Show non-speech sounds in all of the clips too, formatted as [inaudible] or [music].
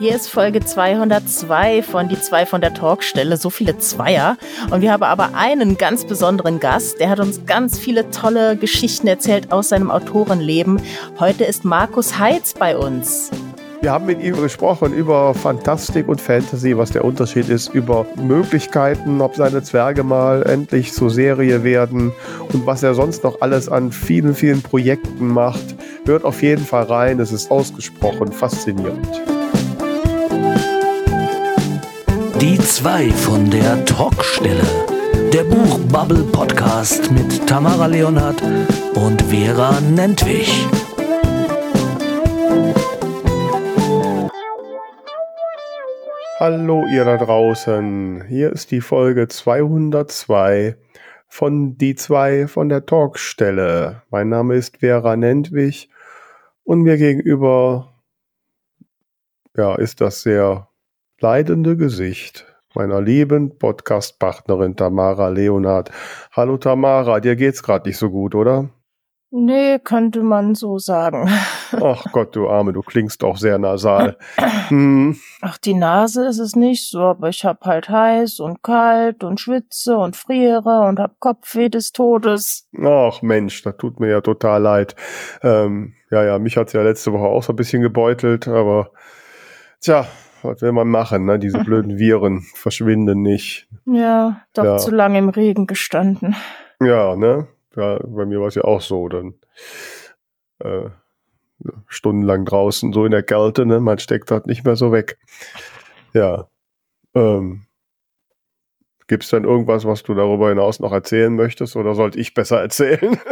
Hier ist Folge 202 von Die zwei von der Talkstelle. So viele Zweier. Und wir haben aber einen ganz besonderen Gast. Der hat uns ganz viele tolle Geschichten erzählt aus seinem Autorenleben. Heute ist Markus Heitz bei uns. Wir haben mit ihm gesprochen über Fantastik und Fantasy, was der Unterschied ist, über Möglichkeiten, ob seine Zwerge mal endlich zur Serie werden und was er sonst noch alles an vielen, vielen Projekten macht. Hört auf jeden Fall rein, es ist ausgesprochen faszinierend. Die zwei von der Talkstelle. Der Buchbubble Podcast mit Tamara Leonhardt und Vera Nentwich. Hallo ihr da draußen. Hier ist die Folge 202 von Die zwei von der Talkstelle. Mein Name ist Vera Nentwich und mir gegenüber ja, ist das sehr leidende Gesicht meiner lieben Podcast-Partnerin Tamara Leonhardt. Hallo Tamara, dir geht's gerade nicht so gut, oder? Nee, könnte man so sagen. [laughs] Ach Gott, du Arme, du klingst auch sehr nasal. Hm. Ach, die Nase ist es nicht so, aber ich hab halt heiß und kalt und schwitze und friere und hab Kopfweh des Todes. Ach Mensch, das tut mir ja total leid. Ähm, ja, ja, mich hat's ja letzte Woche auch so ein bisschen gebeutelt, aber tja, was will man machen, ne? Diese blöden Viren verschwinden nicht. Ja, doch Ja. zu lange im Regen gestanden. Ja, ne? Ja, bei mir war es ja auch so, dann äh, stundenlang draußen, so in der Kälte, ne? Man steckt halt nicht mehr so weg. Ja. Ähm, Gibt es dann irgendwas, was du darüber hinaus noch erzählen möchtest, oder sollte ich besser erzählen? [laughs]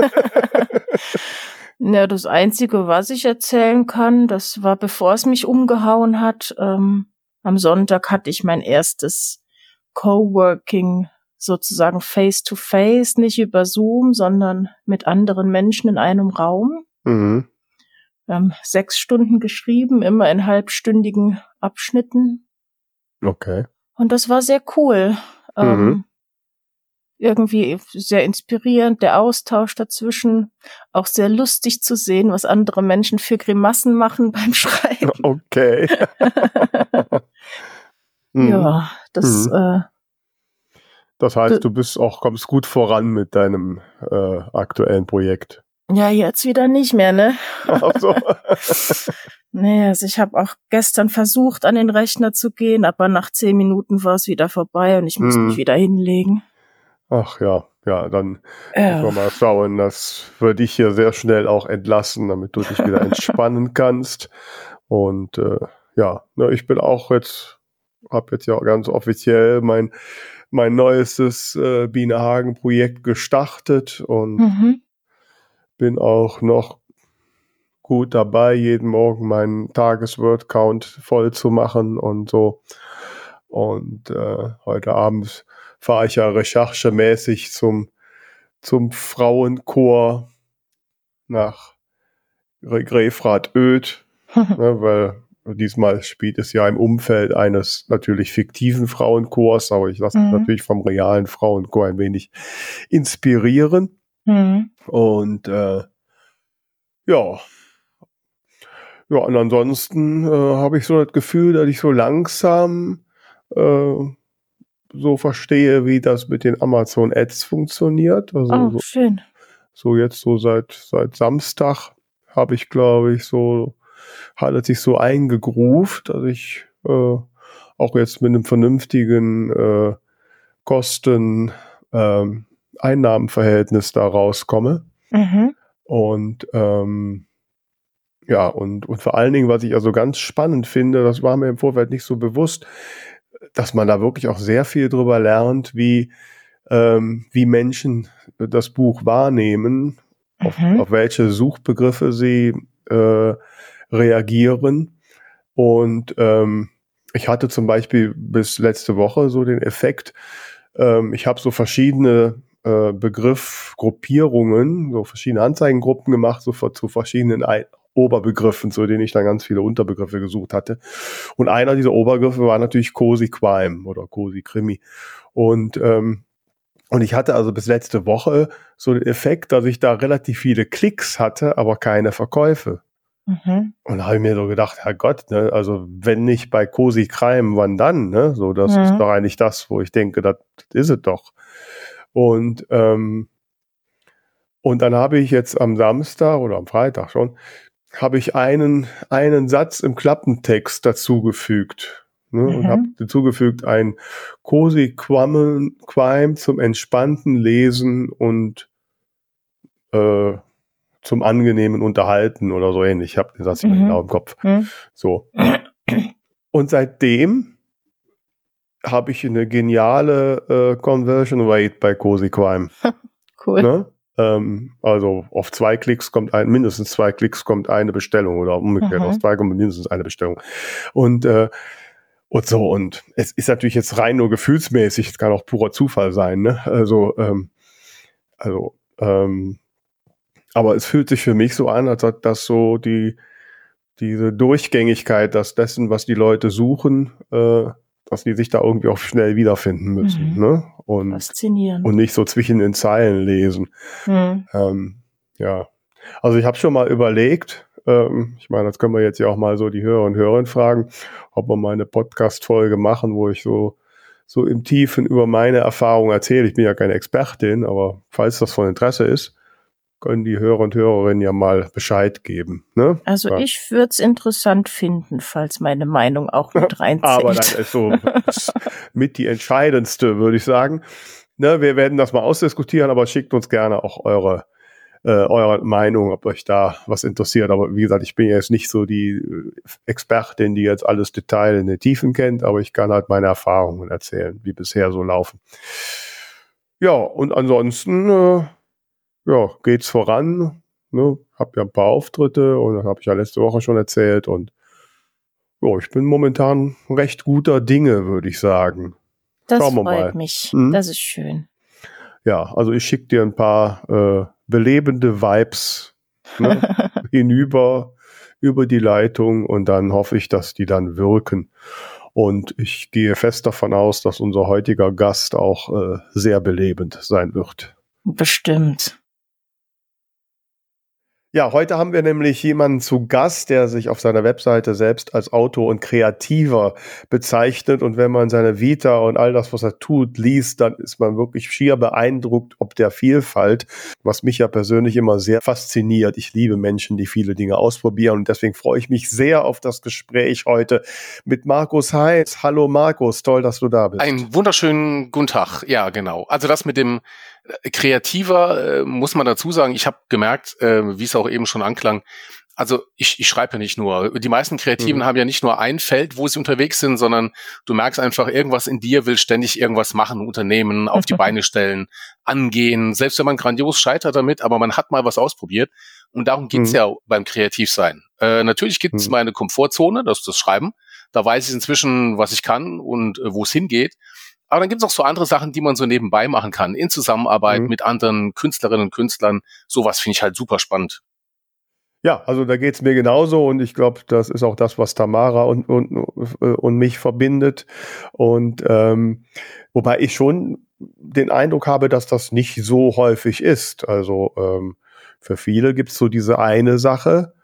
[laughs] Ja, das Einzige, was ich erzählen kann, das war, bevor es mich umgehauen hat. Ähm, am Sonntag hatte ich mein erstes Coworking sozusagen face to face, nicht über Zoom, sondern mit anderen Menschen in einem Raum. mhm. Wir haben sechs Stunden geschrieben, immer in halbstündigen Abschnitten. Okay. Und das war sehr cool. Ähm, Mhm. Irgendwie sehr inspirierend, der Austausch dazwischen. Auch sehr lustig zu sehen, was andere Menschen für Grimassen machen [laughs] beim Schreiben. [laughs] Okay. [laughs] Mhm. Ja, das, Mhm. äh, Das heißt, du bist auch, kommst gut voran mit deinem äh, aktuellen Projekt. ja, jetzt wieder nicht mehr, ne? Ach so. Nee, also ich habe auch gestern versucht, an den Rechner zu gehen, aber nach zehn Minuten war es wieder vorbei und ich musste Mhm. mich wieder hinlegen. Ach ja, ja, dann Müssen Ja. wir mal schauen, dass wir dich hier sehr schnell auch entlassen, damit du dich wieder entspannen [laughs] kannst. Und äh, ja, ne, ich bin auch jetzt, habe jetzt ja auch ganz offiziell mein, mein neuestes äh, Biene Hagen Projekt gestartet und Mhm. bin auch noch gut dabei, jeden Morgen meinen Tagesword-Count voll zu machen und so. Und äh, heute Abend fahre ich ja recherchemäßig zum, zum Frauenchor nach Gr- Grefrath Öd, [laughs] ne, weil diesmal spielt es ja im Umfeld eines natürlich fiktiven Frauenchors, aber ich lasse mich Mhm. natürlich vom realen Frauenchor ein wenig inspirieren. Mhm. Und äh, ja. Ja, und ansonsten äh, habe ich so das Gefühl, dass ich so langsam äh, so verstehe, wie das mit den Amazon Ads funktioniert. Also Oh, so, schön. so jetzt so seit seit Samstag habe ich, glaube ich, so hat es sich so eingegroovt, dass ich äh, auch jetzt mit einem vernünftigen äh, Kosten ähm, Einnahmenverhältnis da rauskomme. Mhm. Und ähm, ja, und, und vor allen Dingen, was ich also ganz spannend finde, das war mir im Vorfeld nicht so bewusst, dass man da wirklich auch sehr viel drüber lernt, wie, ähm, wie Menschen das Buch wahrnehmen, auf, Mhm. auf welche Suchbegriffe sie äh, reagieren. Und ähm, ich hatte zum Beispiel bis letzte Woche so den Effekt, ähm, ich habe so verschiedene äh, Begriffgruppierungen, so verschiedene Anzeigengruppen gemacht, so ver- zu verschiedenen Ei- Oberbegriffen, zu denen ich dann ganz viele Unterbegriffe gesucht hatte. Und einer dieser Oberbegriffe war natürlich Cozy Crime oder Cozy Krimi. Und ähm, und ich hatte also bis letzte Woche so den Effekt, dass ich da relativ viele Klicks hatte, aber keine Verkäufe. Mhm. Und da habe ich mir so gedacht, Herrgott, ne, also wenn nicht bei Cosi Crime, wann dann? Ne? So, das mhm. ist doch eigentlich das, wo ich denke, das, das ist es doch. Und ähm, und dann habe ich jetzt am Samstag oder am Freitag schon, habe ich einen, einen Satz im Klappentext dazugefügt. Ne, mhm. Und habe dazugefügt ein Cosi Crime, Crime zum entspannten Lesen und äh, zum angenehmen Unterhalten oder so ähnlich. Ich habe den Satz mhm. genau im Kopf. Mhm. So. Und seitdem habe ich eine geniale äh, Conversion Rate bei Cozy Crime. [laughs] cool. Ne? Ähm, also auf zwei Klicks kommt ein, mindestens zwei Klicks kommt eine Bestellung oder umgekehrt, mhm. auf zwei kommt mindestens eine Bestellung. Und äh, und so, und es ist natürlich jetzt rein nur gefühlsmäßig, es kann auch purer Zufall sein, ne? Also, ähm, also, ähm, aber es fühlt sich für mich so an, als ob das so die, diese Durchgängigkeit, dass dessen, was die Leute suchen, äh, dass die sich da irgendwie auch schnell wiederfinden müssen. Mhm. Ne? Und, Faszinierend. Und nicht so zwischen den Zeilen lesen. Mhm. Ähm, ja. Also ich habe schon mal überlegt, ähm, ich meine, das können wir jetzt ja auch mal so die Hörer und Hörerinnen fragen, ob wir mal eine Podcast-Folge machen, wo ich so, so im Tiefen über meine Erfahrungen erzähle. Ich bin ja keine Expertin, aber falls das von Interesse ist, können die Hörer und Hörerinnen ja mal Bescheid geben. Ne? Also ja. ich würde es interessant finden, falls meine Meinung auch mit [laughs] reinzieht. Aber das ist so mit die entscheidendste, würde ich sagen. Ne, wir werden das mal ausdiskutieren, aber schickt uns gerne auch eure äh, eure Meinung, ob euch da was interessiert. Aber wie gesagt, ich bin jetzt nicht so die äh, Expertin, die jetzt alles Detail in den Tiefen kennt, aber ich kann halt meine Erfahrungen erzählen, wie bisher so laufen. Ja, und ansonsten äh, ja, geht's voran. Ne? Hab ja ein paar Auftritte und das habe ich ja letzte Woche schon erzählt und ja, ich bin momentan recht guter Dinge, würde ich sagen. Das Schauen wir freut mal. mich. Hm? Das ist schön. Ja, also ich schicke dir ein paar äh, belebende Vibes ne, [laughs] hinüber über die Leitung und dann hoffe ich, dass die dann wirken. Und ich gehe fest davon aus, dass unser heutiger Gast auch äh, sehr belebend sein wird. Bestimmt. Ja, heute haben wir nämlich jemanden zu Gast, der sich auf seiner Webseite selbst als Autor und Kreativer bezeichnet. Und wenn man seine Vita und all das, was er tut, liest, dann ist man wirklich schier beeindruckt ob der Vielfalt, was mich ja persönlich immer sehr fasziniert. Ich liebe Menschen, die viele Dinge ausprobieren. Und deswegen freue ich mich sehr auf das Gespräch heute mit Markus Heinz. Hallo Markus, toll, dass du da bist. Einen wunderschönen guten Tag. Ja, genau. Also das mit dem kreativer äh, muss man dazu sagen, ich habe gemerkt, äh, wie es auch eben schon anklang, also ich, ich schreibe ja nicht nur. Die meisten Kreativen mhm. haben ja nicht nur ein Feld, wo sie unterwegs sind, sondern du merkst einfach, irgendwas in dir will ständig irgendwas machen, unternehmen, auf die [laughs] Beine stellen, angehen. Selbst wenn man grandios scheitert damit, aber man hat mal was ausprobiert. Und darum geht's mhm. ja beim Kreativsein. Äh, natürlich gibt's mhm. meine Komfortzone, das ist das Schreiben. Da weiß ich inzwischen, was ich kann und äh, wo es hingeht. Aber dann gibt es auch so andere Sachen, die man so nebenbei machen kann, in Zusammenarbeit mhm. mit anderen Künstlerinnen und Künstlern. Sowas finde ich halt super spannend. Ja, also da geht's mir genauso und ich glaube, das ist auch das, was Tamara und, und, und mich verbindet. Und ähm, wobei ich schon den Eindruck habe, dass das nicht so häufig ist. Also ähm, für viele gibt's so diese eine Sache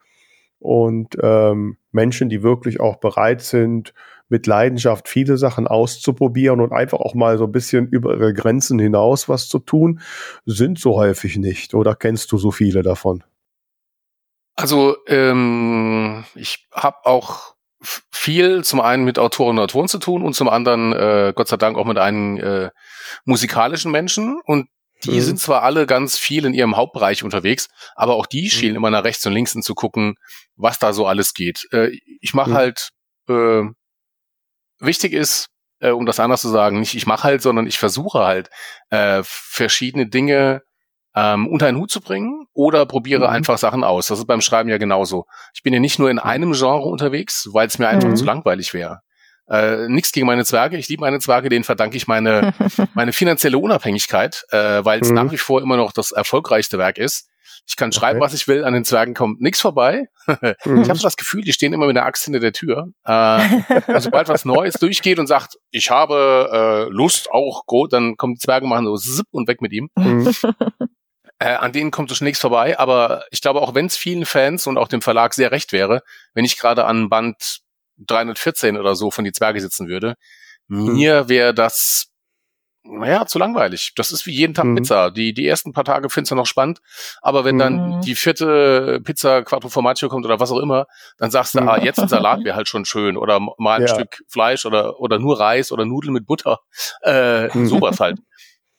und ähm, Menschen, die wirklich auch bereit sind, mit Leidenschaft viele Sachen auszuprobieren und einfach auch mal so ein bisschen über ihre Grenzen hinaus was zu tun, sind so häufig nicht. Oder kennst du so viele davon? Also ähm, ich habe auch viel zum einen mit Autoren und Autoren zu tun und zum anderen äh, Gott sei Dank auch mit einem äh, musikalischen Menschen und die mhm. sind zwar alle ganz viel in ihrem Hauptbereich unterwegs, aber auch die mhm. schielen immer nach rechts und links zu gucken, was da so alles geht. Äh, ich mache mhm. halt äh, wichtig ist, äh, um das anders zu sagen, nicht ich mache halt, sondern ich versuche halt äh, verschiedene Dinge ähm, unter einen Hut zu bringen oder probiere mhm. einfach Sachen aus. Das ist beim Schreiben ja genauso. Ich bin ja nicht nur in einem Genre unterwegs, weil es mir einfach mhm. zu langweilig wäre. Äh, nichts gegen meine Zwerge, ich liebe meine Zwerge, denen verdanke ich meine, [laughs] meine finanzielle Unabhängigkeit, äh, weil es mhm. nach wie vor immer noch das erfolgreichste Werk ist. Ich kann schreiben, okay. was ich will, an den Zwergen kommt nichts vorbei. [laughs] mhm. Ich habe so das Gefühl, die stehen immer mit der Axt hinter der Tür. Äh, also sobald was [laughs] Neues durchgeht und sagt, ich habe äh, Lust auch, go, dann kommen die Zwerge machen so zipp und weg mit ihm. Mhm. Äh, an denen kommt es nichts vorbei, aber ich glaube, auch wenn es vielen Fans und auch dem Verlag sehr recht wäre, wenn ich gerade an Band 314 oder so von die Zwerge sitzen würde, Hm. mir wäre das naja, zu langweilig. Das ist wie jeden Tag Mhm. Pizza. Die, die ersten paar Tage findest du noch spannend, aber wenn dann Mhm. die vierte Pizza Quattro Formaggio kommt oder was auch immer, dann sagst du, Mhm. ah, jetzt ein Salat [laughs] wäre halt schon schön oder mal ein Ja. Stück Fleisch oder, oder nur Reis oder Nudeln mit Butter. Äh, Mhm. sowas halt.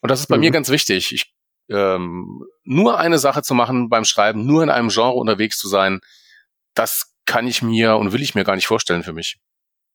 Und das ist bei Mhm. mir ganz wichtig. Ich, ähm, nur eine Sache zu machen beim Schreiben, nur in einem Genre unterwegs zu sein, das kann ich mir und will ich mir gar nicht vorstellen für mich.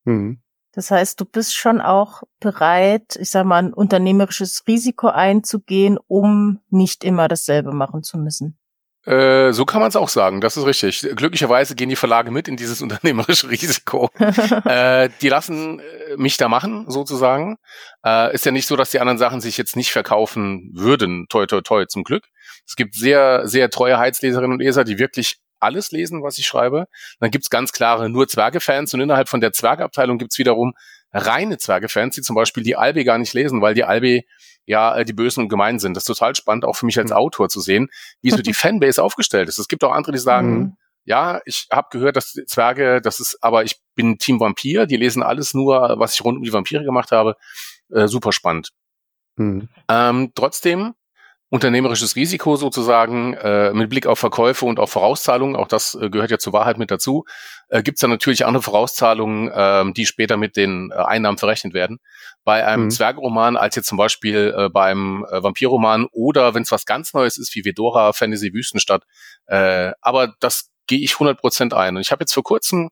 Mhm. Das heißt, du bist schon auch bereit, ich sag mal, ein unternehmerisches Risiko einzugehen, um nicht immer dasselbe machen zu müssen. Äh, so kann man es auch sagen, das ist richtig. Glücklicherweise gehen die Verlage mit in dieses [laughs] unternehmerische Risiko. [laughs] äh, die lassen äh, mich da machen, sozusagen. Äh, ist ja nicht so, dass die anderen Sachen sich jetzt nicht verkaufen würden. Toi, toi, toi, zum Glück. Es gibt sehr, sehr treue Heizleserinnen und Leser, die wirklich alles lesen, was ich schreibe. Dann gibt's ganz klare nur Zwerge-Fans und innerhalb von der Zwergeabteilung gibt's wiederum reine Zwerge-Fans, die zum Beispiel die Albi gar nicht lesen, weil die Albi ja äh, die Bösen und gemein sind. Das ist total spannend, auch für mich als Mhm. Autor zu sehen, wie so die [laughs] Fanbase aufgestellt ist. Es gibt auch andere, die sagen, Mhm. ja, ich habe gehört, dass die Zwerge, das ist, aber ich bin Team Vampir, die lesen alles nur, was ich rund um die Vampire gemacht habe. Äh, super spannend. Mhm. Ähm, trotzdem unternehmerisches Risiko sozusagen äh, mit Blick auf Verkäufe und auch Vorauszahlungen, auch das äh, gehört ja zur Wahrheit mit dazu, äh, gibt es dann natürlich andere Vorauszahlungen, ähm, die später mit den äh, Einnahmen verrechnet werden. Bei einem Mhm. Zwergroman als jetzt zum Beispiel äh, beim äh, Vampirroman oder wenn es was ganz Neues ist wie Vedora, Fantasy Wüstenstadt. Äh, aber das gehe ich 100% ein. Und ich habe jetzt vor kurzem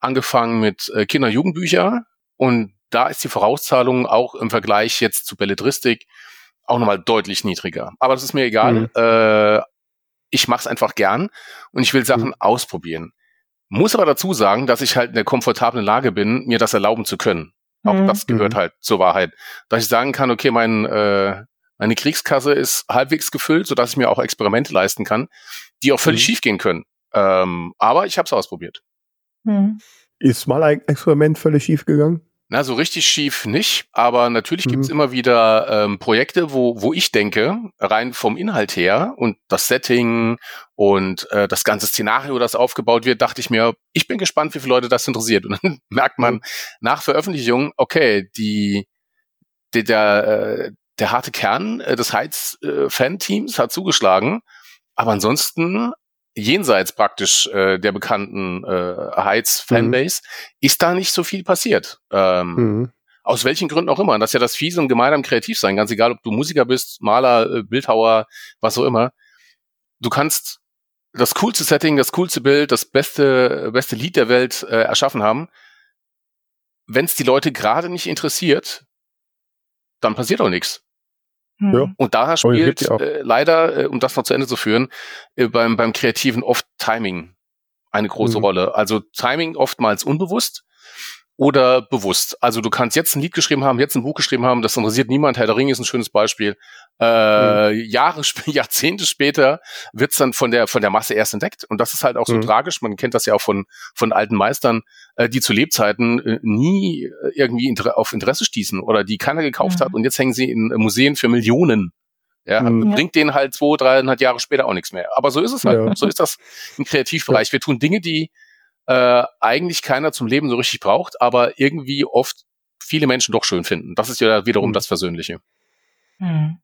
angefangen mit äh, Kinder-Jugendbücher und da ist die Vorauszahlung auch im Vergleich jetzt zu Belletristik auch nochmal deutlich niedriger. Aber das ist mir egal. Mhm. Äh, ich mache es einfach gern und ich will Sachen Mhm. ausprobieren. Muss aber dazu sagen, dass ich halt in der komfortablen Lage bin, mir das erlauben zu können. Auch Mhm. das gehört Mhm. halt zur Wahrheit. Dass ich sagen kann, okay, mein, äh, meine Kriegskasse ist halbwegs gefüllt, sodass ich mir auch Experimente leisten kann, die auch völlig Mhm. schiefgehen können. Ähm, aber ich habe es ausprobiert. Mhm. Ist mal ein Experiment völlig schief gegangen? Na, so richtig schief nicht, aber natürlich Mhm. gibt's immer wieder ähm, Projekte, wo, wo ich denke, rein vom Inhalt her und das Setting und äh, das ganze Szenario, das aufgebaut wird, dachte ich mir, ich bin gespannt, wie viele Leute das interessiert. Und dann [laughs] merkt man nach Veröffentlichung, okay, die, die der, äh, der harte Kern äh, des Heiz-Fan-Teams hat zugeschlagen, aber ansonsten jenseits praktisch äh, der bekannten äh, Heiz-Fanbase ist da nicht so viel passiert. Ähm, Mhm. Aus welchen Gründen auch immer. Und das ist ja das Fiese und Gemeine am Kreativsein. Ganz egal, ob du Musiker bist, Maler, äh, Bildhauer, was auch immer. Du kannst das coolste Setting, das coolste Bild, das beste, beste Lied der Welt äh, erschaffen haben. Wenn es die Leute gerade nicht interessiert, dann passiert auch nichts. Ja. Und daher spielt äh, leider, äh, um das noch zu Ende zu führen, äh, beim, beim Kreativen oft Timing eine große Mhm. Rolle. Also Timing oftmals unbewusst oder bewusst. Also du kannst jetzt ein Lied geschrieben haben, jetzt ein Buch geschrieben haben, das interessiert niemand. Herr der Ring ist ein schönes Beispiel. Äh, Jahre, sp- [laughs] Jahrzehnte später wird's dann von der von der Masse erst entdeckt. Und das ist halt auch so Mhm. tragisch. Man kennt das ja auch von von alten Meistern, äh, die zu Lebzeiten äh, nie äh, irgendwie inter auf Interesse stießen oder die keiner gekauft Mhm. hat. Und jetzt hängen sie in äh, Museen für Millionen. Ja, Mhm. Ja. bringt denen halt zwei, dreihundert Jahre später auch nichts mehr. Aber so ist es halt. Ja. So ist das im Kreativbereich. Wir tun Dinge, die äh, eigentlich keiner zum Leben so richtig braucht, aber irgendwie oft viele Menschen doch schön finden. Das ist ja wiederum Mhm. das Versöhnliche. Mhm.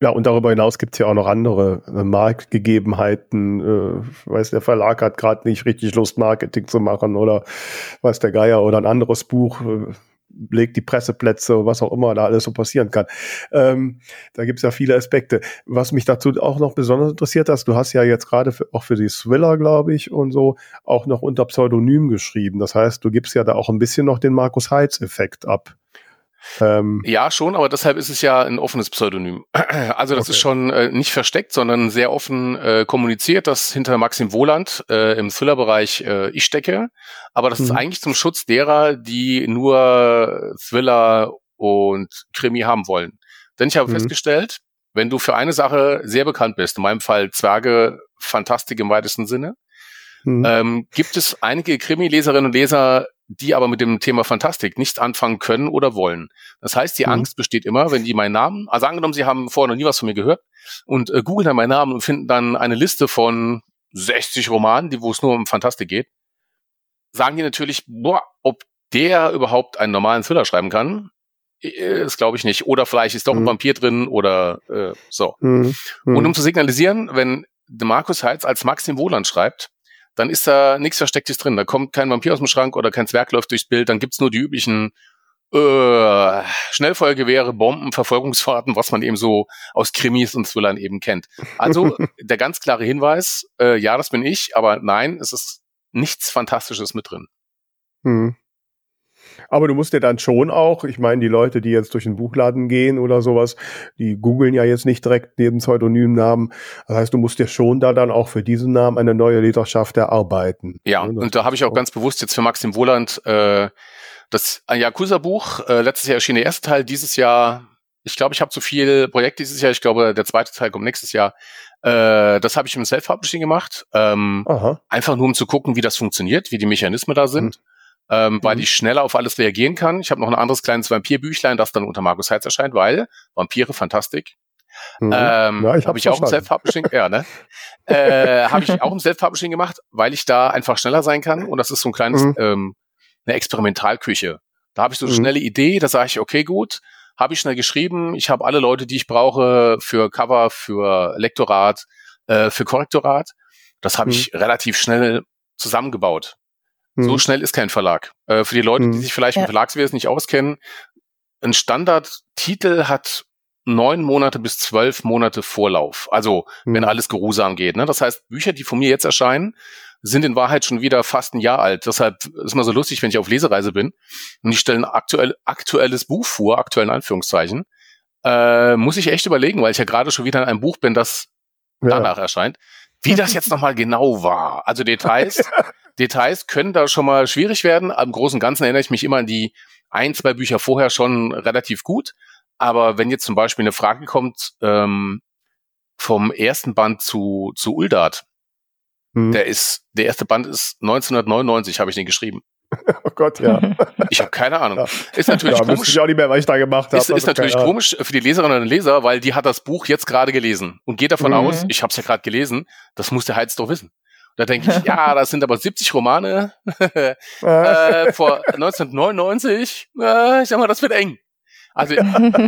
Ja, und darüber hinaus gibt's ja auch noch andere äh, Marktgegebenheiten. Äh, weiß, der Verlag hat gerade nicht richtig Lust, Marketing zu machen oder weiß der Geier oder ein anderes Buch äh, legt die Presseplätze, was auch immer da alles so passieren kann. Ähm, da gibt's ja viele Aspekte. Was mich dazu auch noch besonders interessiert hast, du hast ja jetzt gerade auch für die Thriller, glaube ich, und so auch noch unter Pseudonym geschrieben. Das heißt, du gibst ja da auch ein bisschen noch den Markus Heitz-Effekt ab. Ähm, Ja, schon, aber deshalb ist es ja ein offenes Pseudonym. [clears throat] Also das Okay. ist schon äh, nicht versteckt, sondern sehr offen äh, kommuniziert, dass hinter Maxim Wohland äh, im Thriller-Bereich äh, ich stecke. Aber das ist Mhm. eigentlich zum Schutz derer, die nur Thriller und Krimi haben wollen. Denn ich habe Mhm. festgestellt, wenn du für eine Sache sehr bekannt bist, in meinem Fall Zwerge, Fantastik im weitesten Sinne, hm, ähm, gibt es einige Krimi-Leserinnen und Leser, die aber mit dem Thema Fantastik nichts anfangen können oder wollen. Das heißt, die mhm. Angst besteht immer, wenn die meinen Namen, also angenommen, sie haben vorher noch nie was von mir gehört und äh, googeln dann meinen Namen und finden dann eine Liste von 60 Romanen, die, wo es nur um Fantastik geht, sagen die natürlich, boah, ob der überhaupt einen normalen Thriller schreiben kann, äh, das glaube ich nicht. Oder vielleicht ist doch ein mhm. Vampir drin oder äh, so. Mhm. Und um mhm. zu signalisieren, wenn Markus Heitz als Maxim Wohland schreibt, dann ist da nichts Verstecktes drin. Da kommt kein Vampir aus dem Schrank oder kein Zwerg läuft durchs Bild. Dann gibt's nur die üblichen äh, Schnellfeuergewehre, Bomben, Verfolgungsfahrten, was man eben so aus Krimis und Thrillern eben kennt. Also [laughs] der ganz klare Hinweis, äh, ja, das bin ich, aber nein, es ist nichts Fantastisches mit drin. Hm. Aber du musst ja dann schon auch, ich meine, die Leute, die jetzt durch den Buchladen gehen oder sowas, die googeln ja jetzt nicht direkt neben Pseudonymnamen. Das heißt, du musst ja schon da dann auch für diesen Namen eine neue Leserschaft erarbeiten. Ja, ja und da habe ich auch ganz bewusst jetzt für Maxim Wohland äh, das Yakuza-Buch, äh, letztes Jahr erschien der erste Teil, dieses Jahr, ich glaube, ich habe zu viel Projekt dieses Jahr, ich glaube, der zweite Teil kommt nächstes Jahr. Äh, das habe ich im Self-Publishing gemacht, ähm, einfach nur um zu gucken, wie das funktioniert, wie die Mechanismen da sind. Hm ähm, mhm. weil ich schneller auf alles reagieren kann. Ich habe noch ein anderes kleines Vampirbüchlein, das dann unter Markus Heitz erscheint, weil Vampire, Fantastik. Mhm. Ähm, ja, habe ich auch im Self-Publishing, ja, ne? [laughs] äh, habe ich auch im Self-Publishing gemacht, weil ich da einfach schneller sein kann und das ist so ein kleines, mhm. ähm, eine Experimentalküche. Da habe ich so eine mhm. schnelle Idee, da sage ich, okay, gut, habe ich schnell geschrieben, ich habe alle Leute, die ich brauche für Cover, für Lektorat, äh, für Korrektorat. Das habe ich mhm. relativ schnell zusammengebaut. So hm. schnell ist kein Verlag. Äh, für die Leute, hm. die sich vielleicht ja. im Verlagswesen nicht auskennen, ein Standardtitel hat neun Monate bis zwölf Monate Vorlauf. Also, hm. wenn alles geruhsam geht. Ne? Das heißt, Bücher, die von mir jetzt erscheinen, sind in Wahrheit schon wieder fast ein Jahr alt. Deshalb ist mal so lustig, wenn ich auf Lesereise bin und ich stelle ein aktuell, aktuelles Buch vor, aktuellen Anführungszeichen, äh, muss ich echt überlegen, weil ich ja gerade schon wieder in einem Buch bin, das ja. danach erscheint, wie das jetzt nochmal genau war. Also [laughs] Details Details können da schon mal schwierig werden. Am Großen und Ganzen erinnere ich mich immer an die ein, zwei Bücher vorher schon relativ gut. Aber wenn jetzt zum Beispiel eine Frage kommt ähm, vom ersten Band zu, zu Uldart, hm. der ist, der erste Band ist 1999, habe ich den geschrieben. [laughs] Oh Gott, ja. [laughs] Ich habe keine Ahnung. Ist natürlich ja, komisch. Ich auch nicht mehr, was ich da gemacht habe. Ist, ist natürlich komisch für die Leserinnen und Leser, weil die hat das Buch jetzt gerade gelesen und geht davon mhm. aus, ich habe es ja gerade gelesen, das muss der Heiz doch wissen. Da denke ich, ja, [laughs] das sind aber 70 Romane [laughs] äh, vor 1999. Äh, ich sag mal, das wird eng. Also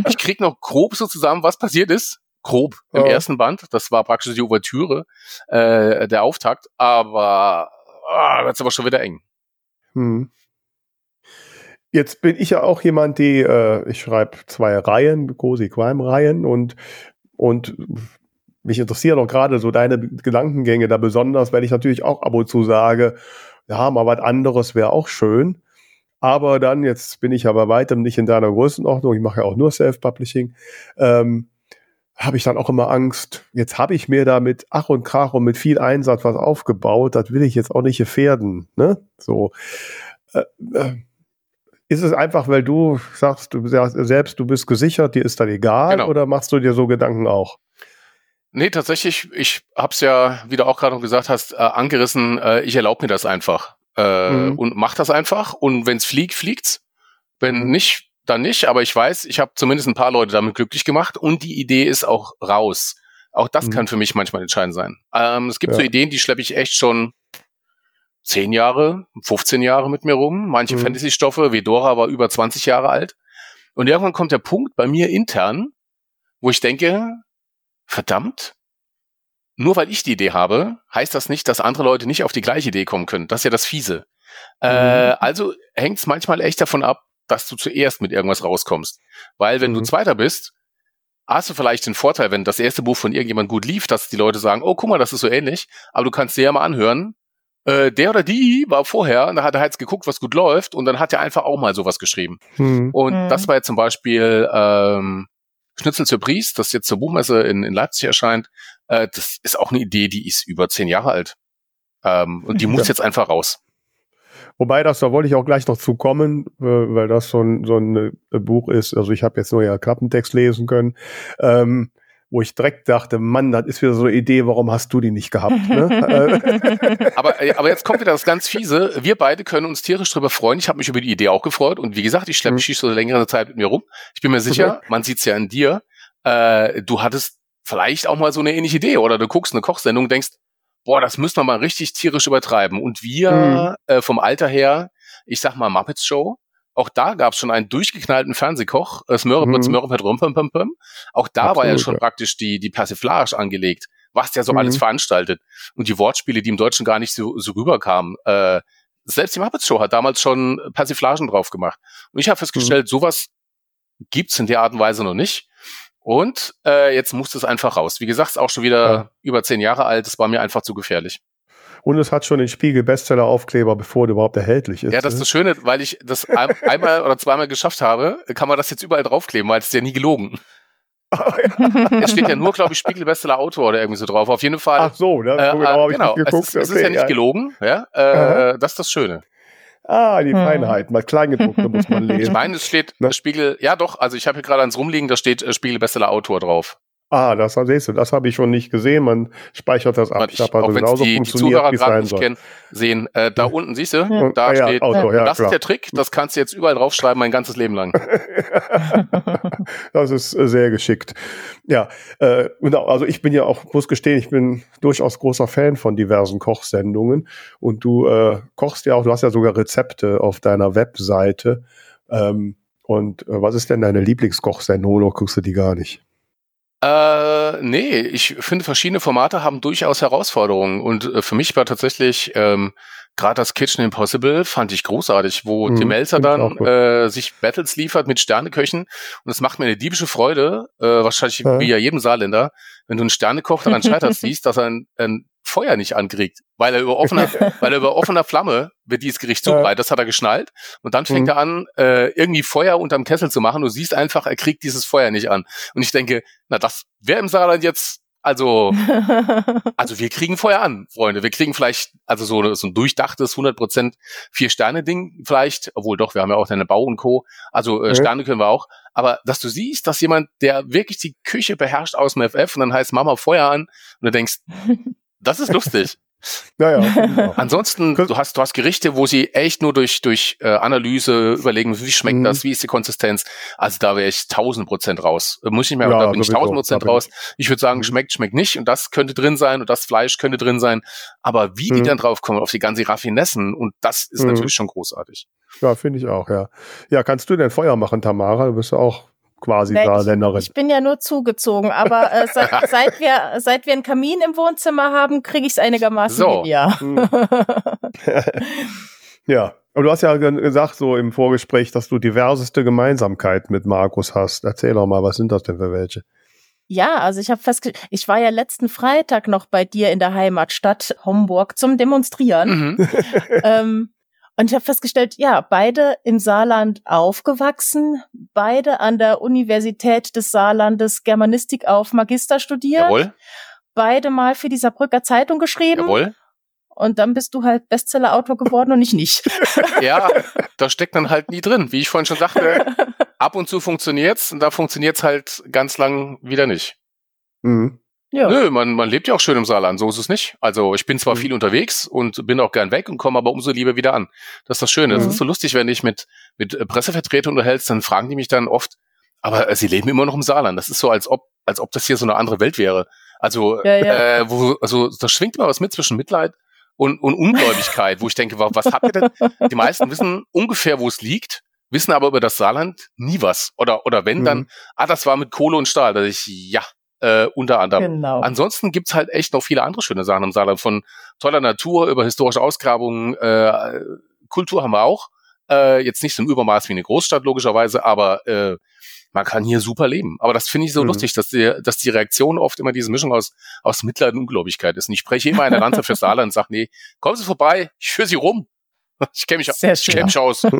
ich krieg noch grob so zusammen, was passiert ist. Grob im oh. ersten Band. Das war praktisch die Ouvertüre, äh, der Auftakt. Aber äh, wird's aber schon wieder eng. Hm. Jetzt bin ich ja auch jemand, die, äh, ich schreibe zwei Reihen, Cozy Crime Reihen und und mich interessieren auch gerade so deine Gedankengänge da besonders, weil ich natürlich auch ab und zu sage, ja, mal was anderes wäre auch schön. Aber dann, jetzt bin ich aber weitem nicht in deiner Größenordnung, ich mache ja auch nur Self-Publishing, ähm, habe ich dann auch immer Angst, jetzt habe ich mir da mit Ach und Krach und mit viel Einsatz was aufgebaut, das will ich jetzt auch nicht gefährden. Ne? So. Äh, äh, ist es einfach, weil du sagst, du sagst selbst, du bist gesichert, dir ist das egal, genau. oder machst du dir so Gedanken auch? Nee, tatsächlich, ich hab's ja, wie du auch gerade gesagt hast, äh, angerissen, äh, ich erlaube mir das einfach. Äh, mhm. Und mach das einfach. Und wenn's fliegt, fliegt's. Wenn mhm. nicht, dann nicht. Aber ich weiß, ich habe zumindest ein paar Leute damit glücklich gemacht und die Idee ist auch raus. Auch das mhm. kann für mich manchmal entscheidend sein. Ähm, es gibt ja. so Ideen, die schleppe ich echt schon zehn Jahre, 15 Jahre mit mir rum. Manche mhm. Fantasy-Stoffe, wie Dora war über 20 Jahre alt. Und irgendwann kommt der Punkt bei mir intern, wo ich denke, verdammt, nur weil ich die Idee habe, heißt das nicht, dass andere Leute nicht auf die gleiche Idee kommen können. Das ist ja das Fiese. Äh, mhm. Äh, also hängt es manchmal echt davon ab, dass du zuerst mit irgendwas rauskommst. Weil wenn mhm. du Zweiter bist, hast du vielleicht den Vorteil, wenn das erste Buch von irgendjemand gut lief, dass die Leute sagen, oh, guck mal, das ist so ähnlich, aber du kannst dir ja mal anhören, äh, der oder die war vorher und da hat er halt geguckt, was gut läuft und dann hat er einfach auch mal sowas geschrieben. Mhm. Und mhm. das war jetzt zum Beispiel ähm, Schnitzel zur Priest, das jetzt zur Buchmesse in, in Leipzig erscheint, äh, das ist auch eine Idee, die ist über zehn Jahre alt. Ähm, und die [laughs] muss ja. jetzt einfach raus. Wobei das, da wollte ich auch gleich noch zu kommen, äh, weil das so ein, so ein äh, Buch ist. Also ich habe jetzt nur ja Klappentext lesen können. Ähm, wo ich direkt dachte, Mann, das ist wieder so eine Idee, warum hast du die nicht gehabt? Ne? [laughs] aber, äh, aber jetzt kommt wieder das ganz fiese. Wir beide können uns tierisch drüber freuen. Ich habe mich über die Idee auch gefreut. Und wie gesagt, ich schleppe mhm. so eine längere Zeit mit mir rum. Ich bin mir sicher, mhm. man sieht's ja in dir, äh, du hattest vielleicht auch mal so eine ähnliche Idee. Oder du guckst eine Kochsendung und denkst, boah, das müssen wir mal richtig tierisch übertreiben. Und wir mhm. äh, vom Alter her, ich sag mal Muppets Show, auch da gab es schon einen durchgeknallten Fernsehkoch, äh, Smörrebröt, mhm. Smörrebröt, Rumpum, Auch da Absolut, war ja schon ja. praktisch die, die Persiflage angelegt, was der so mhm. alles veranstaltet. Und die Wortspiele, die im Deutschen gar nicht so, so rüberkamen. Äh, selbst die Muppets Show hat damals schon Persiflagen drauf gemacht. Und ich habe festgestellt, mhm. sowas gibt's in der Art und Weise noch nicht. Und äh, jetzt muss es einfach raus. Wie gesagt, ist auch schon wieder ja. über zehn Jahre alt. Das war mir einfach zu gefährlich. Und es hat schon den Spiegel-Bestseller-Aufkleber, bevor der überhaupt erhältlich ist. Ja, das ist das Schöne, weil ich das ein, [laughs] einmal oder zweimal geschafft habe, kann man das jetzt überall draufkleben, weil es ist ja nie gelogen. [laughs] Oh, ja. Es steht ja nur, glaube ich, Spiegel-Bestseller Autor oder irgendwie so drauf. Auf jeden Fall. Ach so, ne? Äh, genau, genau. Es, ist, es ist ja nicht gelogen, ja. Äh, das ist das Schöne. Ah, die hm. Feinheiten. Mal Kleingedruckte muss man [laughs] lesen. Ich meine, es steht ne? Spiegel, ja doch, also ich habe hier gerade eins rumliegen, da steht äh, Spiegel Bestseller Autor drauf. Ah, das siehst du, das habe ich schon nicht gesehen. Man speichert das ab. Ich, ich auch wenn die, die Zuhörer gerade nicht kennen, sehen, äh, da unten siehst du, ja. da ah, ja, steht, Auto, ja, das klar. ist der Trick, das kannst du jetzt überall draufschreiben, mein ganzes Leben lang. [laughs] das ist äh, sehr geschickt. Ja, äh, genau, also ich bin ja auch, muss gestehen, ich bin durchaus großer Fan von diversen Kochsendungen und du äh, kochst ja auch, du hast ja sogar Rezepte auf deiner Webseite. Ähm, und äh, was ist denn deine Lieblingskochsendung oder guckst du die gar nicht? Äh, nee, ich finde, verschiedene Formate haben durchaus Herausforderungen. Und äh, für mich war tatsächlich ähm, gerade das Kitchen Impossible fand ich großartig, wo mhm, Tim Melzer dann äh, sich Battles liefert mit Sterneköchen. Und es macht mir eine diebische Freude, äh, wahrscheinlich ja. wie ja jedem Saarländer, wenn du einen Sternekoch daran scheitert [laughs] siehst, dass er ein, ein Feuer nicht ankriegt, weil er über offener, [laughs] weil er über offener Flamme wird dieses Gericht zubereitet. Das hat er geschnallt. Und dann fängt mhm. er an, äh, irgendwie Feuer unterm Kessel zu machen. Du siehst einfach, er kriegt dieses Feuer nicht an. Und ich denke, na, das wäre im Saarland jetzt also, [laughs] also wir kriegen Feuer an, Freunde. Wir kriegen vielleicht, also so, so ein durchdachtes 100% Vier-Sterne-Ding vielleicht, obwohl doch, wir haben ja auch eine Bau und Co. Also äh, Sterne können wir auch. Aber dass du siehst, dass jemand, der wirklich die Küche beherrscht aus dem FF und dann heißt Mama Feuer an und du denkst, [laughs] das ist lustig. [laughs] Naja. Ansonsten, du hast, du hast Gerichte, wo sie echt nur durch, durch äh, Analyse überlegen, wie schmeckt mhm. das, wie ist die Konsistenz. Also da wäre ich tausend Prozent raus. Äh, muss ich mehr, ja, da bin ich tausend Prozent raus. Ich würde sagen, mhm. schmeckt, schmeckt nicht und das könnte drin sein und das Fleisch könnte drin sein. Aber wie mhm. die dann drauf kommen, auf die ganze Raffinessen und das ist mhm. natürlich schon großartig. Ja, finde ich auch, ja. Ja, kannst du denn Feuer machen, Tamara? Du bist ja auch quasi nee, Saarländerin. Ich, ich, bin ja nur zugezogen, aber äh, seit, [laughs] seit, wir, seit wir einen Kamin im Wohnzimmer haben, kriege ich es einigermaßen so. ja. Hm. [laughs] ja, aber du hast ja gesagt, so im Vorgespräch, dass du diverseste Gemeinsamkeiten mit Markus hast. Erzähl doch mal, was sind das denn für welche? Ja, also ich habe festgestellt, ich war ja letzten Freitag noch bei dir in der Heimatstadt Homburg zum Demonstrieren. Mhm. [laughs] ähm, und ich habe festgestellt, ja, beide im Saarland aufgewachsen, beide an der Universität des Saarlandes Germanistik auf Magister studiert. Jawohl. Beide mal für die Saarbrücker Zeitung geschrieben. Jawohl. Und dann bist du halt Bestseller-Autor geworden und ich nicht. [laughs] ja, da steckt dann halt nie drin. Wie ich vorhin schon sagte, [laughs] ab und zu funktioniert's und da funktioniert's halt ganz lang wieder nicht. Mhm. Ja. Nö, man, man lebt ja auch schön im Saarland, so ist es nicht. Also ich bin zwar mhm. viel unterwegs und bin auch gern weg und komme aber umso lieber wieder an. Das ist das Schöne. Mhm. Das ist so lustig, wenn ich mit, mit äh, Pressevertretern unterhältst, dann fragen die mich dann oft, aber äh, sie leben immer noch im Saarland. Das ist so, als ob, als ob das hier so eine andere Welt wäre. Also, ja, ja. Äh, wo, also da schwingt immer was mit zwischen Mitleid und, und Ungläubigkeit, wo ich denke, was habt ihr denn? Die meisten wissen ungefähr, wo es liegt, wissen aber über das Saarland nie was. Oder, oder wenn, mhm. dann, ah, das war mit Kohle und Stahl. Da ich, ja, äh, unter anderem. Genau. Ansonsten gibt's halt echt noch viele andere schöne Sachen im Saarland, von toller Natur über historische Ausgrabungen, äh, Kultur haben wir auch. Äh, jetzt nicht so im Übermaß wie eine Großstadt, logischerweise, aber äh, man kann hier super leben. Aber das finde ich so mhm. lustig, dass die, dass die Reaktion oft immer diese Mischung aus, aus Mitleid und Ungläubigkeit ist. Und ich spreche immer eine Lanze für Saarland und sage, nee, kommen Sie vorbei, ich führe Sie rum. Ich kenne mich, Sehr ich kenn mich aus. [laughs] ja,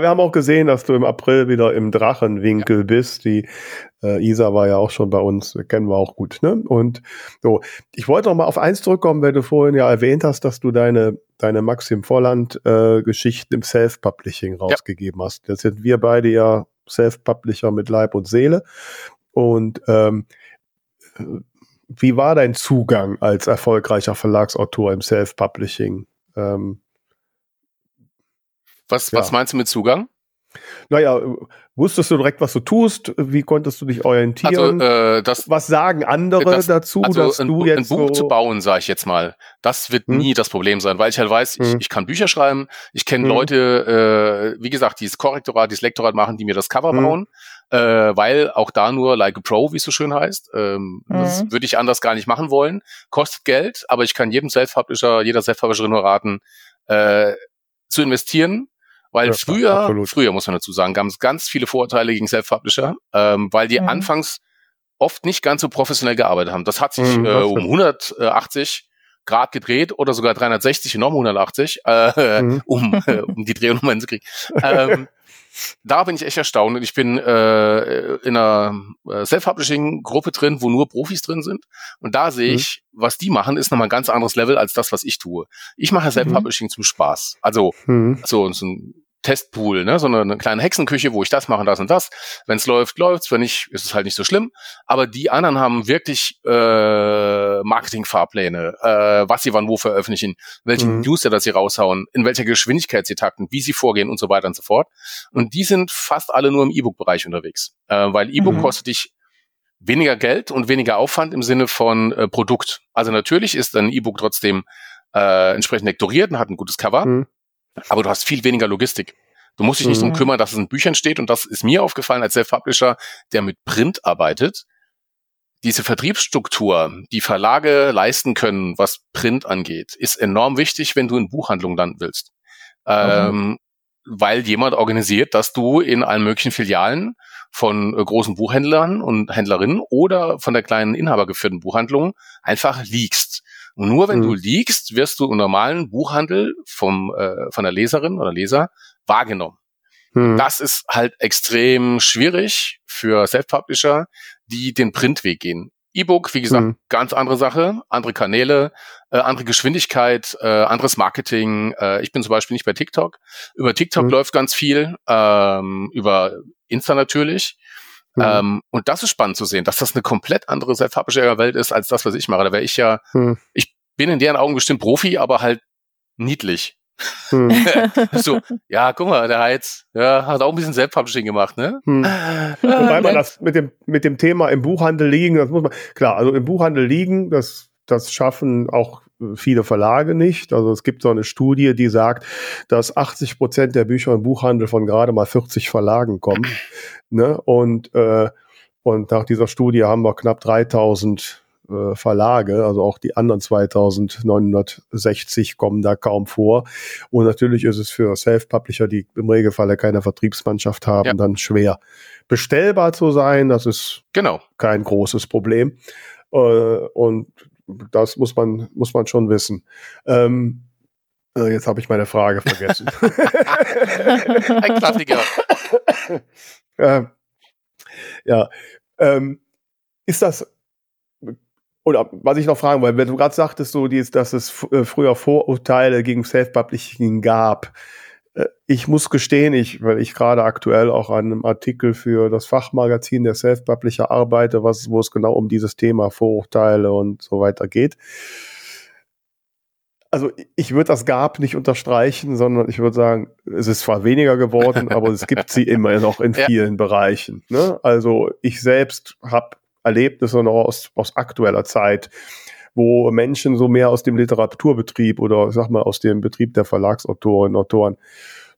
wir haben auch gesehen, dass du im April wieder im Drachenwinkel ja. bist. Die äh, Isa war ja auch schon bei uns, kennen wir auch gut. Ne? Und so, ich wollte noch mal auf eins zurückkommen, weil du vorhin ja erwähnt hast, dass du deine deine Maxim Volland äh, Geschichten im Self-Publishing rausgegeben ja. hast. Jetzt sind wir beide ja Self-Publisher mit Leib und Seele. Und ähm, wie war dein Zugang als erfolgreicher Verlagsautor im Self-Publishing? Ähm, was, ja. was meinst du mit Zugang? Naja, wusstest du direkt, was du tust? Wie konntest du dich orientieren? Also, äh, das, was sagen andere das, dazu, also dass ein, du jetzt ein Buch so zu bauen, sage ich jetzt mal, das wird hm? nie das Problem sein, weil ich halt weiß, hm. ich, ich kann Bücher schreiben, ich kenne hm. Leute, äh, wie gesagt, die das Korrektorat, die das Lektorat machen, die mir das Cover hm. bauen, äh, weil auch da nur like a Pro, wie es so schön heißt, ähm, das Mhm. würde ich anders gar nicht machen wollen, kostet Geld, aber ich kann jedem Self-Publisher, jeder Self-Publisherin nur raten, äh, zu investieren, weil Ja, früher, absolut. früher muss man dazu sagen, gab es ganz viele Vorurteile gegen Self-Publisher, ähm, weil die Mhm. anfangs oft nicht ganz so professionell gearbeitet haben. Das hat sich Mhm, äh, das um stimmt. 180 Grad gedreht oder sogar 360 und noch 180, äh, Mhm. [laughs] um, äh, um die Drehung hinzukriegen. ähm, da bin ich echt erstaunt und ich bin äh, in einer äh, Self-Publishing-Gruppe drin, wo nur Profis drin sind und da sehe Mhm. ich, was die machen, ist nochmal ein ganz anderes Level als das, was ich tue. Ich mache Self-Publishing zum Spaß. Also Hm. so, so ein Testpool, ne? so eine, eine kleine Hexenküche, wo ich das mache, das und das. Wenn es läuft, läuft's. Wenn nicht, ist es halt nicht so schlimm. Aber die anderen haben wirklich äh, Marketing-Fahrpläne, äh, was sie wann wo veröffentlichen, welche Mhm. Newsletter sie raushauen, in welcher Geschwindigkeit sie takten, wie sie vorgehen und so weiter und so fort. Und die sind fast alle nur im E-Book-Bereich unterwegs, äh, weil E-Book Mhm. kostet dich weniger Geld und weniger Aufwand im Sinne von äh, Produkt. Also natürlich ist ein E-Book trotzdem äh, entsprechend lektoriert und hat ein gutes Cover, Mhm. Aber du hast viel weniger Logistik. Du musst dich nicht Mhm. drum kümmern, dass es in Büchern steht und das ist mir aufgefallen als Self-Publisher, der mit Print arbeitet. Diese Vertriebsstruktur, die Verlage leisten können, was Print angeht, ist enorm wichtig, wenn du in Buchhandlungen landen willst. Ähm, weil jemand organisiert, dass du in allen möglichen Filialen von äh, großen Buchhändlern und Händlerinnen oder von der kleinen inhabergeführten Buchhandlung einfach liegst. Und nur wenn Mhm. du liegst, wirst du im normalen Buchhandel vom, äh, von der Leserin oder Leser wahrgenommen. Hm. Das ist halt extrem schwierig für Self-Publisher, die den Printweg gehen. E-Book, wie gesagt, Mhm. ganz andere Sache, andere Kanäle, äh, andere Geschwindigkeit, äh, anderes Marketing. Äh, ich bin zum Beispiel nicht bei TikTok. Über TikTok Mhm. läuft ganz viel, ähm, über Insta natürlich. Mhm. Ähm, und das ist spannend zu sehen, dass das eine komplett andere Self-Publisher-Welt ist als das, was ich mache. Da wäre ich ja, Hm. ich bin in deren Augen bestimmt Profi, aber halt niedlich. Hm. [laughs] so, ja, guck mal, der Heiz, ja, hat auch ein bisschen Self-Publishing gemacht, ne? Hm. Ah, Wobei man ne? das mit dem, mit dem Thema im Buchhandel liegen, das muss man, klar, also im Buchhandel liegen, das, das schaffen auch viele Verlage nicht. Also es gibt so eine Studie, die sagt, dass 80 Prozent der Bücher im Buchhandel von gerade mal 40 Verlagen kommen. [clears throat] Ne? Und, äh, und nach dieser Studie haben wir knapp 3000 äh, Verlage, also auch die anderen 2960 kommen da kaum vor. Und natürlich ist es für Self-Publisher, die im Regelfall keine Vertriebsmannschaft haben, Ja. dann schwer bestellbar zu sein. Das ist Genau. kein großes Problem. Äh, und das muss man, muss man schon wissen. Ähm, äh, jetzt habe ich meine Frage vergessen. [laughs] Ein Klassiker. [laughs] äh, ja. Ähm, ist das, oder was ich noch fragen wollte, wenn du gerade sagtest, so, dass es äh, früher Vorurteile gegen Self-Publishing gab. Äh, Ich muss gestehen, ich, weil ich gerade aktuell auch an einem Artikel für das Fachmagazin der Self-Publisher arbeite, was, wo es genau um dieses Thema Vorurteile und so weiter geht. Also ich würde das gab nicht unterstreichen, sondern ich würde sagen, es ist zwar weniger geworden, [laughs] aber es gibt sie immer noch in Ja. vielen Bereichen. Ne? Also ich selbst habe Erlebnisse noch aus, aus aktueller Zeit, wo Menschen so mehr aus dem Literaturbetrieb oder sag mal aus dem Betrieb der Verlagsautorinnen und Autoren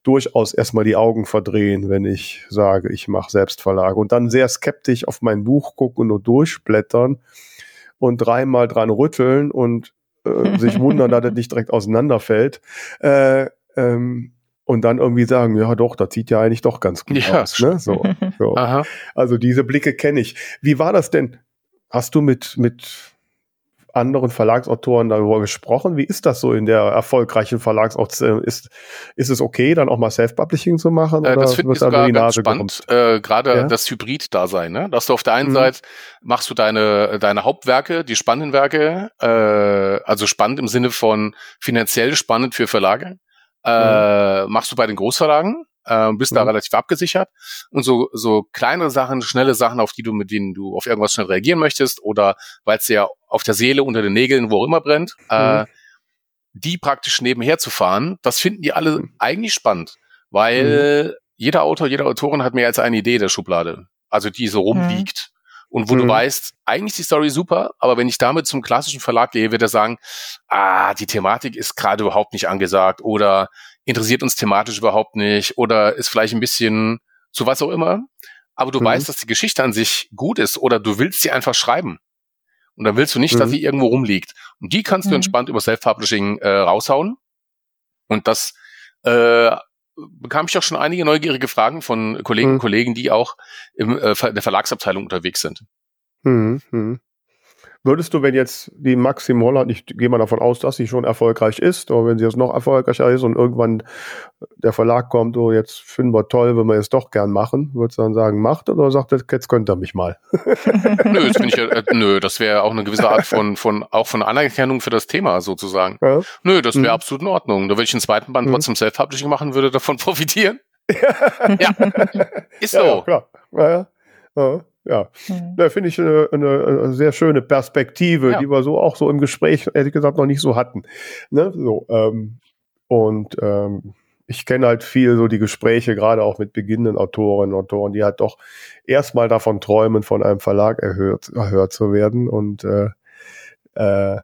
durchaus erstmal die Augen verdrehen, wenn ich sage, ich mache Selbstverlage und dann sehr skeptisch auf mein Buch gucken und durchblättern und dreimal dran rütteln und äh, sich wundern, dass es nicht direkt auseinanderfällt. Äh, ähm, und dann irgendwie sagen, ja doch, das sieht ja eigentlich doch ganz gut Ja, aus. Ne? So, [laughs] so. Aha. Also diese Blicke kenne ich. Wie war das denn? Hast du mit, mit anderen Verlagsautoren darüber gesprochen? Wie ist das so in der erfolgreichen Verlagsautoren? Ist, ist es okay, dann auch mal Self-Publishing zu machen? Äh, das finde ich sogar ganz spannend, äh, gerade Ja? das Hybrid-Dasein, ne? Dass du auf der einen Mhm. Seite machst du deine, deine Hauptwerke, die spannenden Werke, äh, also spannend im Sinne von finanziell spannend für Verlage, äh, machst du bei den Großverlagen äh, bist Mhm. da relativ abgesichert. Und so, so kleinere Sachen, schnelle Sachen, auf die du, mit denen du auf irgendwas schnell reagieren möchtest oder weil es dir auf der Seele, unter den Nägeln, wo auch immer brennt, äh, die praktisch nebenher zu fahren, das finden die alle Mhm. eigentlich spannend, weil jeder Autor, jede Autorin hat mehr als eine Idee der Schublade, also die so rumliegt. Und wo du Mhm. weißt, eigentlich ist die Story super, aber wenn ich damit zum klassischen Verlag gehe, wird er sagen, ah, die Thematik ist gerade überhaupt nicht angesagt oder interessiert uns thematisch überhaupt nicht oder ist vielleicht ein bisschen zu was auch immer. Aber du Mhm. weißt, dass die Geschichte an sich gut ist oder du willst sie einfach schreiben. Und dann willst du nicht, dass Mhm. sie irgendwo rumliegt. Und die kannst du Mhm. entspannt über Self-Publishing äh, raushauen. Und das äh, bekam ich auch schon einige neugierige Fragen von Kollegen Mhm. und Kollegen, die auch im, äh, Ver- der Verlagsabteilung unterwegs sind. Mhm. Würdest du, wenn jetzt die Maxim Holland, ich gehe mal davon aus, dass sie schon erfolgreich ist, aber wenn sie jetzt noch erfolgreicher ist und irgendwann der Verlag kommt, oh, jetzt finden wir toll, wenn wir es doch gern machen, würdest du dann sagen, macht oder sagt, jetzt jetzt könnt ihr mich mal? [laughs] nö, das ich, ja, [laughs] äh, nö, das wäre auch eine gewisse Art von, von, auch von Anerkennung für das Thema sozusagen. Ja? Nö, das wäre Mhm. absolut in Ordnung. Da würde ich einen zweiten Band Mhm. trotzdem Self-Publishing machen, würde davon [laughs] profitieren. ja, ist Ja, ja, so. klar. Ja, ja. Ja. Mhm. Da finde ich eine, eine, eine sehr schöne Perspektive, Ja. die wir so auch so im Gespräch, ehrlich gesagt, noch nicht so hatten. Ne? So, ähm, und ähm, ich kenne halt viel so die Gespräche, gerade auch mit beginnenden Autorinnen und Autoren, die halt doch erstmal davon träumen, von einem Verlag erhört, erhört zu werden. Und, äh, äh,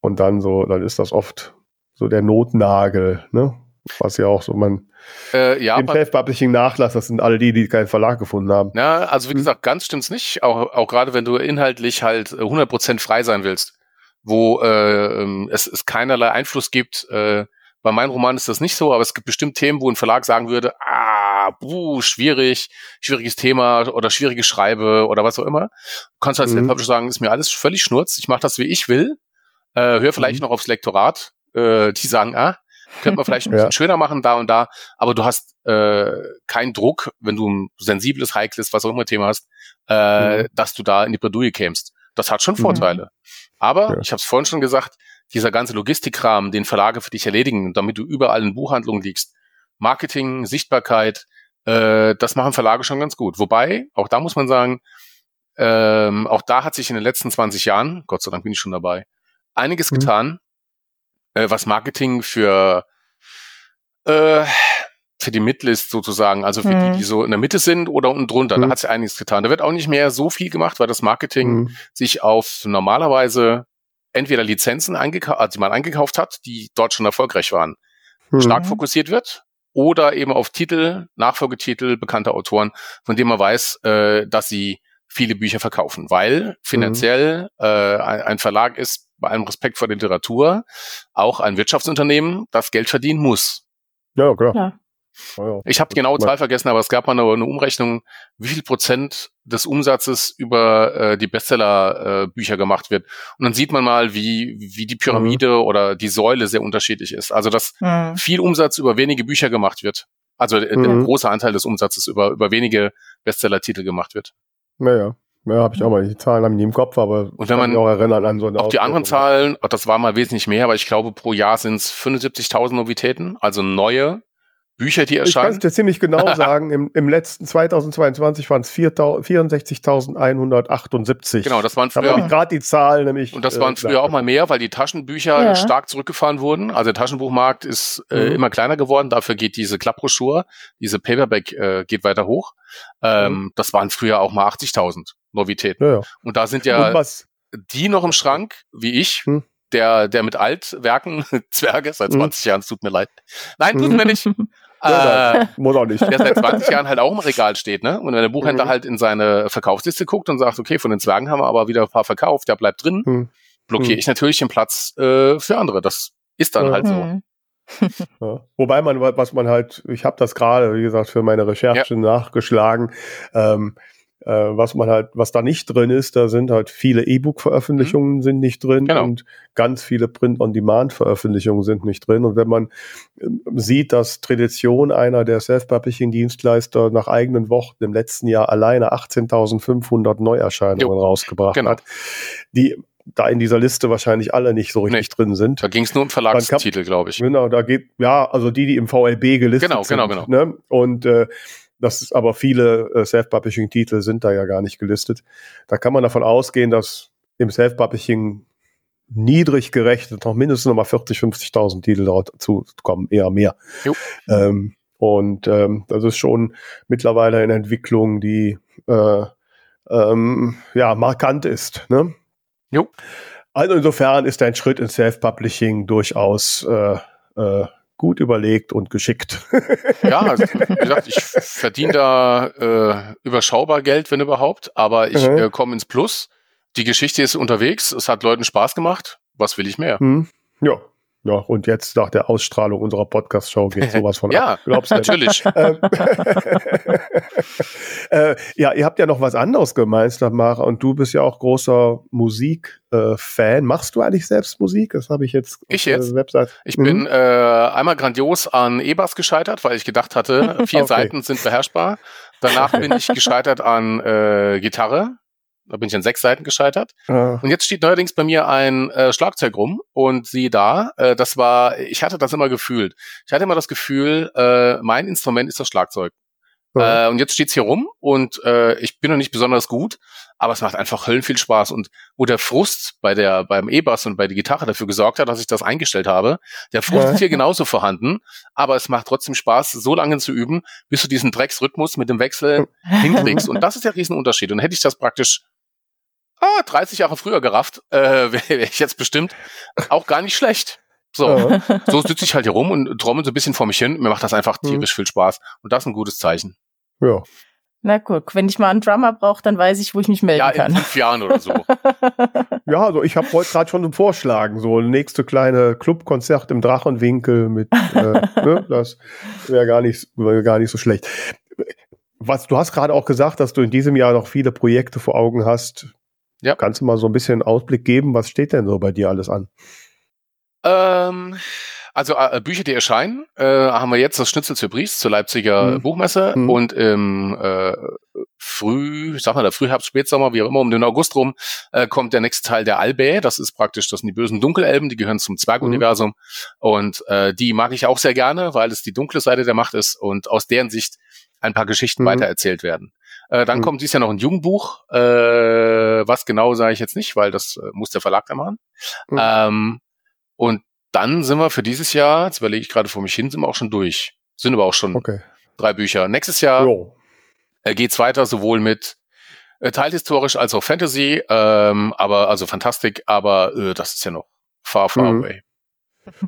und dann so, dann ist das oft so der Notnagel, ne? Was ja auch so man Äh, ja, aber, Self-Publishing Nachlass, das sind alle die, die keinen Verlag gefunden haben. ja, also wie Mhm. gesagt, ganz stimmt's nicht. Auch, auch gerade wenn du inhaltlich halt äh, 100% frei sein willst, wo äh, ähm, es, es keinerlei Einfluss gibt. Äh, bei meinem Roman ist das nicht so, aber es gibt bestimmt Themen, wo ein Verlag sagen würde, ah, buh, schwierig, schwieriges Thema oder schwierige Schreibe oder was auch immer. Du kannst als Mhm. Self-Publisher sagen, ist mir alles völlig schnurz, ich mache das, wie ich will. Äh, hör vielleicht Mhm. noch aufs Lektorat. Äh, die sagen, ah, könnte man vielleicht ein [laughs] bisschen Ja. schöner machen da und da, aber du hast äh, keinen Druck, wenn du ein sensibles, heikles, was auch immer Thema hast, äh, Mhm. dass du da in die Bredouille kämst. Das hat schon Mhm. Vorteile. Aber, Ja. ich habe es vorhin schon gesagt, dieser ganze Logistikrahmen, den Verlage für dich erledigen, damit du überall in Buchhandlungen liegst, Marketing, Sichtbarkeit, äh, das machen Verlage schon ganz gut. Wobei, auch da muss man sagen, ähm, auch da hat sich in den letzten 20 Jahren, Gott sei Dank bin ich schon dabei, einiges Mhm. getan, äh, was Marketing für äh, für die Midlist sozusagen, also für Mhm. die, die so in der Mitte sind oder unten drunter. Da Mhm. hat sich einiges getan. Da wird auch nicht mehr so viel gemacht, weil das Marketing Mhm. sich auf normalerweise entweder Lizenzen eingekauft, also die man eingekauft hat, die dort schon erfolgreich waren, Mhm. stark fokussiert wird. Oder eben auf Titel, Nachfolgetitel bekannter Autoren, von denen man weiß, äh, dass sie viele Bücher verkaufen. Weil finanziell äh, ein, ein Verlag ist, bei allem Respekt vor der Literatur, auch ein Wirtschaftsunternehmen, das Geld verdienen muss. Ja, klar. Ja. Ich habe die genaue Zahl vergessen, aber es gab mal eine, eine Umrechnung, wie viel Prozent des Umsatzes über äh, die Bestseller-Bücher gemacht wird. Und dann sieht man mal, wie, wie die Pyramide oder die Säule sehr unterschiedlich ist. Also, dass Mhm. viel Umsatz über wenige Bücher gemacht wird. Also äh, Mhm. der große Anteil des Umsatzes über, über wenige Bestseller-Titel gemacht wird. Naja. Ja, habe ich auch mal. Die Zahlen haben ich nie im Kopf, aber Und wenn kann man mich auch erinnern an so eine Auch die anderen. Zahlen, ach, das war mal wesentlich mehr, aber ich glaube, pro Jahr sind es 75.000 Novitäten, also neue Bücher, die Ich kann erscheinen. es dir ziemlich genau [laughs] sagen, im, im letzten 2022 waren es 64.178. Genau, das waren Da früher ich gerade die Zahl nämlich. Und das äh, waren früher auch mal mehr, weil die Taschenbücher Ja. stark zurückgefahren wurden. Also der Taschenbuchmarkt ist äh, Mhm. immer kleiner geworden. Dafür geht diese Klappbroschur, diese Paperback äh, geht weiter hoch. Ähm, Mhm. Das waren früher auch mal 80.000 Novitäten. Ja, ja. Und da sind ja was? die noch im Schrank, wie ich, Hm. der, der mit Altwerken, [laughs] Zwerge, seit Mhm. 20 Jahren, es tut mir leid. Nein, tut Mhm. mir nicht. [laughs] Ja, Äh, muss auch nicht. der seit 20 Jahren halt auch im Regal steht, ne? Und wenn der Buchhändler Mhm. halt in seine Verkaufsliste guckt und sagt, okay, von den Zwergen haben wir aber wieder ein paar verkauft, der bleibt drin, Hm. blockiere Mhm. ich natürlich den Platz äh, für andere. Das ist dann Ja. halt so. Mhm. Ja. Wobei man, was man halt, ich habe das gerade, wie gesagt, für meine Recherche nachgeschlagen, ähm, äh, was man halt, was da nicht drin ist, da sind halt viele E-Book-Veröffentlichungen sind nicht drin Genau. und ganz viele Print-on-Demand-Veröffentlichungen sind nicht drin. Und wenn man ähm, sieht, dass Tradition einer der Self-Publishing-Dienstleister nach eigenen Wochen im letzten Jahr alleine 18.500 Neuerscheinungen Jo. rausgebracht Genau. hat, die da in dieser Liste wahrscheinlich alle nicht so richtig nee, drin sind. Da ging es nur um Verlagstitel, glaube ich. Genau, da geht, ja, also die, die im VLB gelistet genau, sind. Genau, genau, genau. Ne? Und äh, das ist aber viele äh, Self-Publishing-Titel sind da ja gar nicht gelistet. Da kann man davon ausgehen, dass im Self-Publishing niedrig gerechnet noch mindestens nochmal 40, 50.000 Titel dazu kommen, eher mehr. Ähm, und ähm, das ist schon mittlerweile eine Entwicklung, die äh, ähm, ja markant ist. Ne? Jo. Also insofern ist ein Schritt in Self-Publishing durchaus äh, äh, gut überlegt und geschickt. [laughs] ja, also, wie gesagt, ich verdiene da äh, überschaubar Geld, wenn überhaupt, aber ich mhm. äh, komme ins Plus. Die Geschichte ist unterwegs, es hat Leuten Spaß gemacht. Was will ich mehr? Mhm. Ja, ja, und jetzt nach der Ausstrahlung unserer Podcast-Show geht [laughs] sowas von ja, ab. Glaubst du natürlich. [laughs] Ähm, [laughs] äh, ja, ihr habt ja noch was anderes gemeinsam, Mara, und du bist ja auch großer Musik-Fan. Äh, Machst du eigentlich selbst Musik? Das habe ich jetzt ich jetzt? Website. Ich mhm. bin äh, einmal grandios an E-Bass gescheitert, weil ich gedacht hatte, vier okay. Seiten sind beherrschbar. Danach bin ich gescheitert an äh, Gitarre. Da bin ich an sechs Seiten gescheitert. Ja. Und jetzt steht neuerdings bei mir ein äh, Schlagzeug rum und sieh da, äh, das war, ich hatte das immer gefühlt. Ich hatte immer das Gefühl, äh, mein Instrument ist das Schlagzeug. Ja. Äh, und jetzt steht's hier rum und äh, ich bin noch nicht besonders gut, aber es macht einfach höllen viel Spaß. Und wo der Frust bei der, beim E-Bass und bei der Gitarre dafür gesorgt hat, dass ich das eingestellt habe, der Frust ja. ist hier genauso vorhanden, aber es macht trotzdem Spaß, so lange zu üben, bis du diesen Drecksrhythmus mit dem Wechsel hinkriegst. Und das ist der Riesenunterschied. Und hätte ich das praktisch ah, 30 Jahre früher gerafft, äh, [laughs] wäre wär ich jetzt bestimmt auch gar nicht schlecht. So, so sitze ich halt hier rum und trommel so ein bisschen vor mich hin. Mir macht das einfach mhm. tierisch viel Spaß. Und das ist ein gutes Zeichen. Ja. Na guck, wenn ich mal einen Drummer brauche, dann weiß ich, wo ich mich melden ja, kann. Ja, in fünf Jahren oder so. [laughs] ja, also ich habe heute gerade schon einen Vorschlag, so nächste kleine Clubkonzert im Drachenwinkel mit, äh, [laughs] ne, das wäre gar nicht, wär gar nicht so schlecht. Was du hast gerade auch gesagt, dass du in diesem Jahr noch viele Projekte vor Augen hast, ja. Kannst du mal so ein bisschen Ausblick geben? Was steht denn so bei dir alles an? Ähm, also äh, Bücher, die erscheinen, äh, haben wir jetzt das Schnitzel zur Bries zur Leipziger mhm. Buchmesse mhm. und im äh, Früh, ich sag mal, der Frühherbst, Spätsommer, wie auch immer, um den August rum, äh, kommt der nächste Teil der Albä. Das ist praktisch, das sind die bösen Dunkelelben, die gehören zum Zwerguniversum. Mhm. Und äh, die mag ich auch sehr gerne, weil es die dunkle Seite der Macht ist und aus deren Sicht ein paar Geschichten mhm. weitererzählt werden. Äh, dann mhm. kommt dies Jahr noch ein Jugendbuch. Äh, was genau sage ich jetzt nicht, weil das äh, muss der Verlag da machen. Mhm. Ähm, und dann sind wir für dieses Jahr, jetzt überlege ich gerade vor mich hin, sind wir auch schon durch. Sind aber auch schon okay. drei Bücher. Nächstes Jahr äh, geht's weiter, sowohl mit äh, teilhistorisch als auch Fantasy, ähm, aber also Fantastik, aber äh, das ist ja noch far, far mhm. away.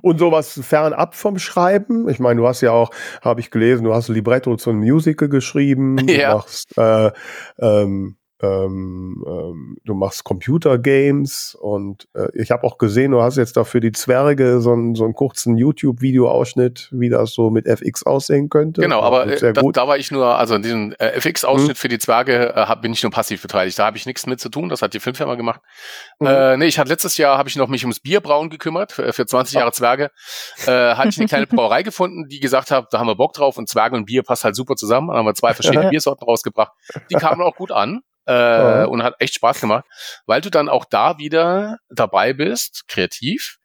Und sowas fernab vom Schreiben. Ich meine, du hast ja auch, habe ich gelesen, du hast Libretto zum Musical geschrieben. Ja. Du machst äh, ähm, ähm, ähm, du machst Computergames und äh, ich habe auch gesehen, du hast jetzt dafür die Zwerge so, einen so einen kurzen YouTube-Video-Ausschnitt, wie das so mit FX aussehen könnte. Genau, aber äh, da, da, war ich nur, also in diesem äh, FX-Ausschnitt hm. für die Zwerge äh, hab, bin ich nur passiv beteiligt. Da habe ich nichts mit zu tun, das hat die Filmfirma gemacht. Mhm. Äh, nee, ich hatte letztes Jahr habe ich noch mich ums Bierbrauen gekümmert, für, für 20 Jahre Zwerge. Äh, hatte ich eine kleine Brauerei gefunden, die gesagt hat, da haben wir Bock drauf und Zwerge und Bier passt halt super zusammen. Dann haben wir zwei verschiedene [laughs] Biersorten rausgebracht. Die kamen auch gut an äh, und hat echt Spaß gemacht, weil du dann auch da wieder dabei bist, kreativ.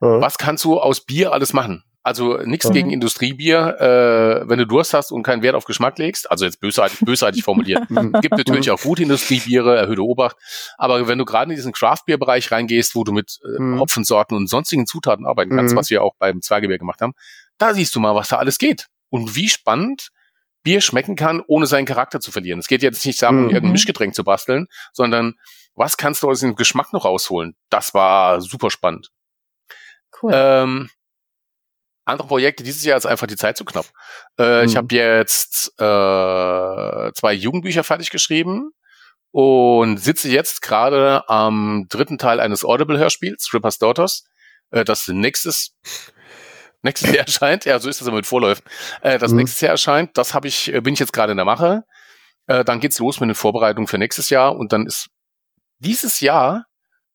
Ja. Was kannst du aus Bier alles machen? Also nichts mhm. gegen Industriebier, äh, wenn du Durst hast und keinen Wert auf Geschmack legst. Also jetzt bösartig, bösartig formuliert. Es [laughs] gibt natürlich auch gute Industriebiere, erhöhte Obacht. Aber wenn du gerade in diesen Craft-Bier-Bereich reingehst, wo du mit äh, mhm. Hopfensorten und sonstigen Zutaten arbeiten kannst, mhm. was wir auch beim Zwergebier gemacht haben, da siehst du mal, was da alles geht. Und wie spannend Bier schmecken kann, ohne seinen Charakter zu verlieren. Es geht jetzt nicht darum, mhm. irgendein Mischgetränk zu basteln, sondern was kannst du aus dem Geschmack noch rausholen? Das war super spannend. Cool. Ähm, andere Projekte dieses Jahr ist einfach die Zeit zu knapp. Äh, mhm. Ich habe jetzt äh, zwei Jugendbücher fertig geschrieben und sitze jetzt gerade am dritten Teil eines Audible-Hörspiels, Strippers Daughters. Äh, das nächstes nächstes Jahr [laughs] erscheint. Ja, so ist das immer mit Vorläufen. Äh, das mhm. nächstes Jahr erscheint, das habe ich, äh, bin ich jetzt gerade in der Mache. Äh, dann geht's los mit den Vorbereitungen für nächstes Jahr und dann ist dieses Jahr,